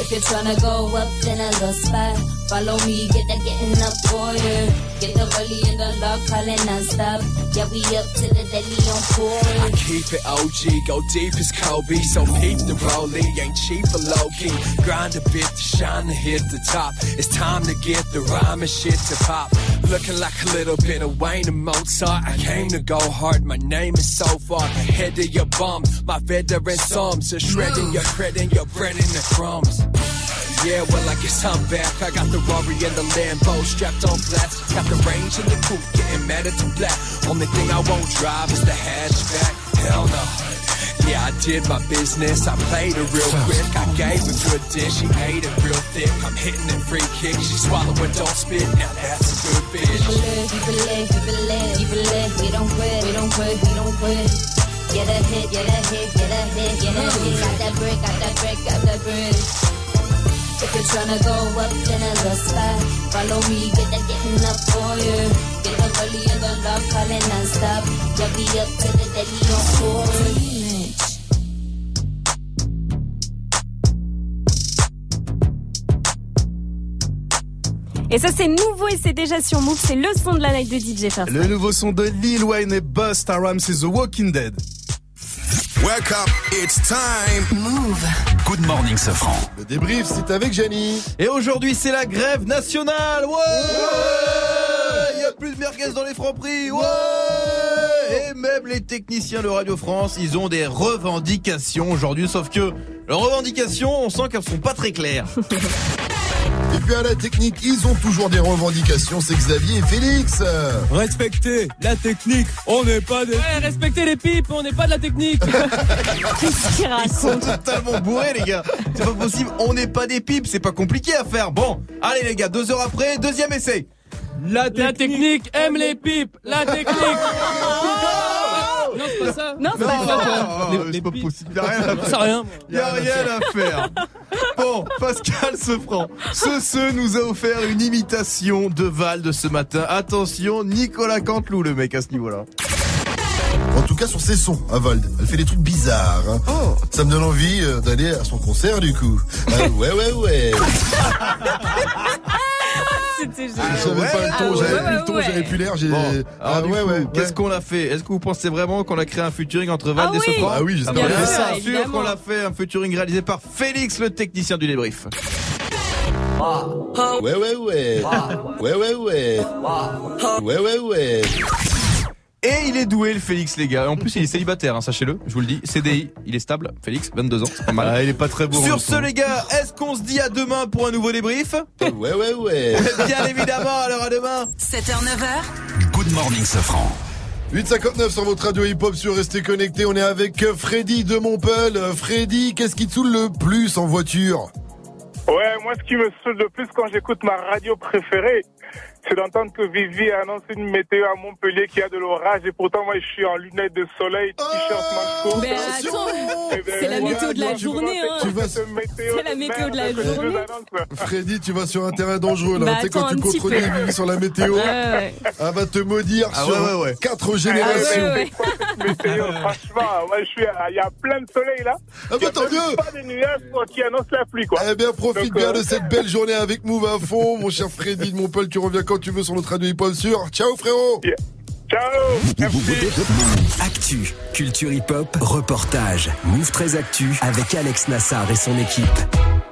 If you're tryna go up, then a little spot. Follow me, get that getting up you. Get the rolly in the lock, calling non-stop. Yeah, we up to the daily on I keep it OG, go deep as Kobe. So peep the rollie, ain't cheap for low key. Grind a bit to shine to hit the top. It's time to get the rhyme and shit to pop. Looking like a little bit of Wayne and Mozart. I came to go hard, my name is so far ahead of your bum. My veteran psalms are shredding your credit, your bread in the crumbs. Yeah, well, I guess I'm back. I got the Rory and the Lambo strapped on flats. Got the range in the coupe, getting mad at the black. Only thing I won't drive is the hatchback. Hell no. Yeah, I did my business. I played it real quick. I gave a good dish. She ate it real thick. I'm hitting it free kick. She swallowed and don't spit. Now that's a good it bitch. it lit, keep it lit, keep it lit. We don't quit, we don't quit, we don't quit. Get a hit, get a hit, get a hit, get a hit. Got that brick, got that brick, got that brick. If you're tryna go up, then a little spot. Follow me, get that getting up for you. Get the rolly in the lock, calling non-stop. Yeah, we up to the daily on court. Et ça, c'est nouveau et c'est déjà sur Move. C'est le son de la night de DJ First. Le nouveau son de Lil Wayne et Busta Rhymes, c'est The Walking Dead. Wake up, it's time. Move. Good morning, Safran. Le débrief, c'est avec Jani. Et aujourd'hui, c'est la grève nationale. Ouais Il y a plus de merguez dans les francs prix. Ouais Et même les techniciens de Radio France, ils ont des revendications aujourd'hui. Sauf que leurs revendications, on sent qu'elles sont pas très claires. <laughs> Et puis à la technique, ils ont toujours des revendications, c'est Xavier et Félix. Respectez la technique, on n'est pas des... Ouais, respectez les pipes, on n'est pas de la technique. <laughs> Qu'est-ce Ils sont totalement bourrés les gars. C'est pas possible, on n'est pas des pipes, c'est pas compliqué à faire. Bon, allez les gars, deux heures après, deuxième essai. La technique, aime les pipes. La technique. <laughs> non, c'est pas ça. Non, c'est pas ça. Oh, c'est pas possible, y a rien à faire. rien. Y a rien à faire. Bon, Pascal Sefranc, ce ce nous a offert une imitation de Val de ce matin. Attention, Nicolas Canteloup, le mec à ce niveau-là. En tout cas sur ses sons, à Vald. Elle fait des trucs bizarres. hein. Oh. Ça me donne envie euh, d'aller à son concert du coup. Ah, ouais, ouais, ouais. <laughs> C'était Je génial. savais pas le Ah ton, j'avais ouais, plus le ton, ouais. j'avais plus l'air. J'ai. Bon, ah ouais, ouais. Qu'est-ce qu'on a fait? Est-ce que vous pensez vraiment qu'on a créé un featuring entre Val Ah et oui. Sefranc Ah oui, j'espère Bien bien. sûr, qu'on l'a fait, un featuring réalisé par Félix, le technicien du débrief. Ouais, ouais, ouais. Ouais, ouais, ouais. Ouais, ouais, ouais. Et il est doué, le Félix, les gars. En plus, il est célibataire, hein, sachez-le. Je vous le dis. CDI, il est stable. Félix, 22 ans, c'est pas mal. Ah, il est pas très beau. Sur ce, les gars, est-ce qu'on se dit à demain pour un nouveau débrief Ouais, ouais, ouais. <laughs> Bien évidemment, alors à demain 7h, 9h, Good morning, Safran. 8,59 sur votre radio hip-hop sur Restez Connectés. On est avec Freddy de Montpel. Euh, Freddy, qu'est-ce qui te saoule le plus en voiture? Ouais, moi, ce qui me saoule le plus quand j'écoute ma radio préférée, c'est d'entendre que Vivi annonce une météo à Montpellier qui a de l'orage et pourtant moi je suis en lunettes de soleil, t-shirt, manche courte. Mais attends, ben, c'est la météo de la journée, hein. C'est la météo de la journée. Freddy, tu vas sur un terrain dangereux là. Bah, tu sais, quand attends tu un petit contredis peu. Vivi sur la météo, elle va te maudire Ah sur quatre Ah générations. Ouais, ouais. Météo, franchement, moi je suis, il y a plein de soleil là. Ah bah tant Il y a mieux Pas de nuages quoi, qui annoncent la pluie quoi. Eh bien, profite Donc, bien euh, de cette belle journée avec Move à fond, <laughs> mon cher Freddy de Montpel. Tu reviens quand tu veux sur notre radio hip-hop sur. Ciao, frérot Ciao Merci Actu, culture hip-hop, reportage. Move très Actu avec Alex Nassar et son équipe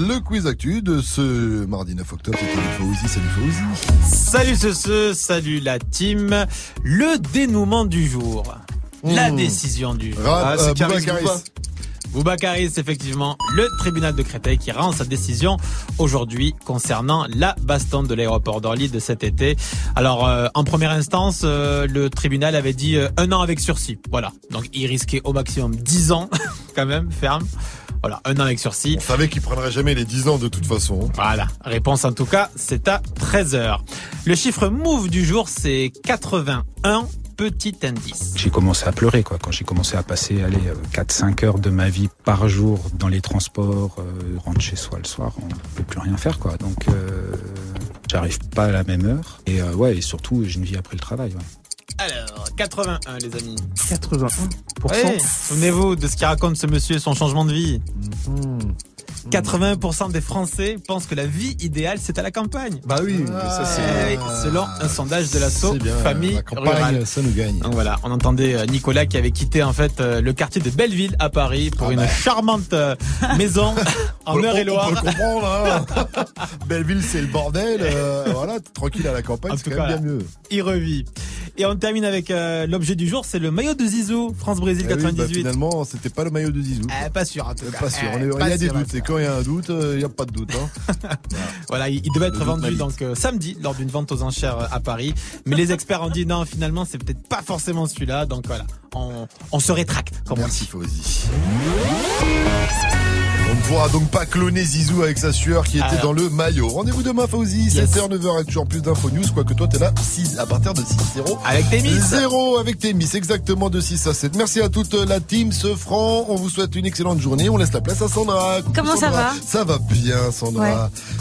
le quiz actu de ce mardi 9 octobre. C'était Fauzi. Salut Fauzi. Salut ce, ce, salut la team. Le dénouement du jour. La Mmh. décision du jour. Rap, Ah, c'est euh, Boubacaris. Bouba. Boubacaris, effectivement, le tribunal de Créteil qui rend sa décision aujourd'hui concernant la baston de l'aéroport d'Orly de cet été. Alors, euh, en première instance, euh, le tribunal avait dit euh, un an avec sursis. Voilà. Donc, il risquait au maximum 10 ans, <laughs> quand même, ferme. Voilà, un an avec sursis. On savait qu'il prendrait jamais les 10 ans de toute façon. Voilà. Réponse en tout cas, c'est à 13h. Le chiffre move du jour, c'est 81. Petit indice. J'ai commencé à pleurer quoi quand j'ai commencé à passer allez 4-5 heures de ma vie par jour dans les transports, euh, rentrer chez soi le soir, on peut plus rien faire quoi. Donc euh, j'arrive pas à la même heure et euh, ouais et surtout j'ai une vie après le travail. Ouais. Alors, 81 les amis. 81 Ouais, Souvenez-vous de ce qu'il raconte ce monsieur, son changement de vie. Mhm. 80% des Français pensent que la vie idéale c'est à la campagne. Bah oui, mais ça c'est Eh oui, selon un sondage de l'assaut famille la campagne, rurale. ça nous gagne. Donc voilà, on entendait euh, Nicolas qui avait quitté en fait euh, le quartier de Belleville à Paris pour Ah une bah. charmante euh, <laughs> maison en Eure-et-Loire. On peut comprendre. Hein. <laughs> Belleville, c'est le bordel. euh, voilà, tranquille à la campagne, c'est quand même bien mieux. Il revit. Et on termine avec euh, l'objet du jour, c'est le maillot de Zizou, France-Brésil Eh oui, bah, 98. finalement, c'était pas le maillot de Zizou. Eh, pas sûr en tout cas. Pas sûr. Eh, On est- pas il y a des doutes. Et quand il y a un doute, euh, il n'y a pas de doute. Hein. <laughs> Voilà, il il devait être vendu donc euh, samedi lors d'une vente aux enchères à Paris. Mais les experts ont dit non, finalement, c'est peut-être pas forcément celui-là. Donc voilà, on, on se rétracte, comme Merci on dit. Fauzi. On ne pourra donc pas cloner Zizou avec sa sueur qui était Alors. dans le maillot. Rendez-vous demain, Fauzi, Yes. 7h, 9h, avec toujours plus d'infos news. Quoique toi, t'es là 6, à partir de 6-0. Avec tes miss. 0 avec tes miss, exactement de 6 à 7. Merci à toute la team, ce franc. On vous souhaite une excellente journée. On laisse la place à Sandra. Coucou, Comment ça va Ça va bien, Sandra. Ouais.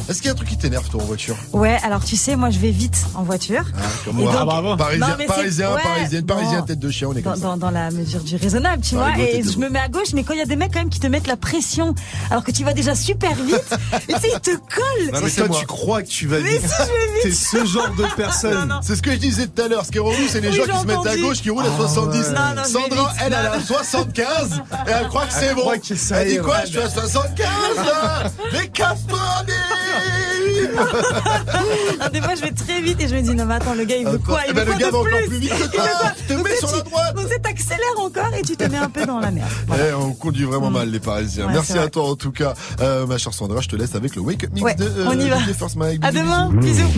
Est-ce qu'il y a un truc qui t'énerve, toi, en voiture Ouais, alors tu sais, moi je vais vite en voiture. Ah, Comme moi. donc- Parisien, Non, parisien, ouais, parisien, tête de chien, on est Dans, comme ça. dans, dans la mesure du raisonnable, tu Ah, vois. Et je me mets à gauche, mais quand il y a des mecs quand même qui te mettent la pression, alors que tu vas déjà super vite, <laughs> et tu sais, ils te collent. Non mais c'est toi moi. tu crois que tu vas Mais vite. si, je vais vite. T'es ce genre de <laughs> personne. C'est ce que je disais tout à l'heure. Ce qui est relou, c'est les Oui, gens qui se mettent à gauche, qui roulent à Ah 70. ouais. Non, non, Sandra, vite. elle, elle a non. 75 et elle croit que c'est bon. Elle dit quoi ouais. Je suis à 75 là Mais casse-toi, Alors, des fois, je vais très vite et je me dis, non, mais attends, le gars, il veut quoi? Eh Il ben, veut le quoi gars de va encore plus? plus vite que Il toi. veut quoi? Tu te Donc, mets tu- sur la droite. Donc, tu t'accélères encore et tu te mets un peu dans la merde. Eh, on conduit vraiment mal les Parisiens. Ouais, Merci à toi en tout cas, Euh, ma chère Sandra. Je te laisse avec le Wake Up Mix Ouais, de euh, on y va. First Mike. À demain, bisous. bisous.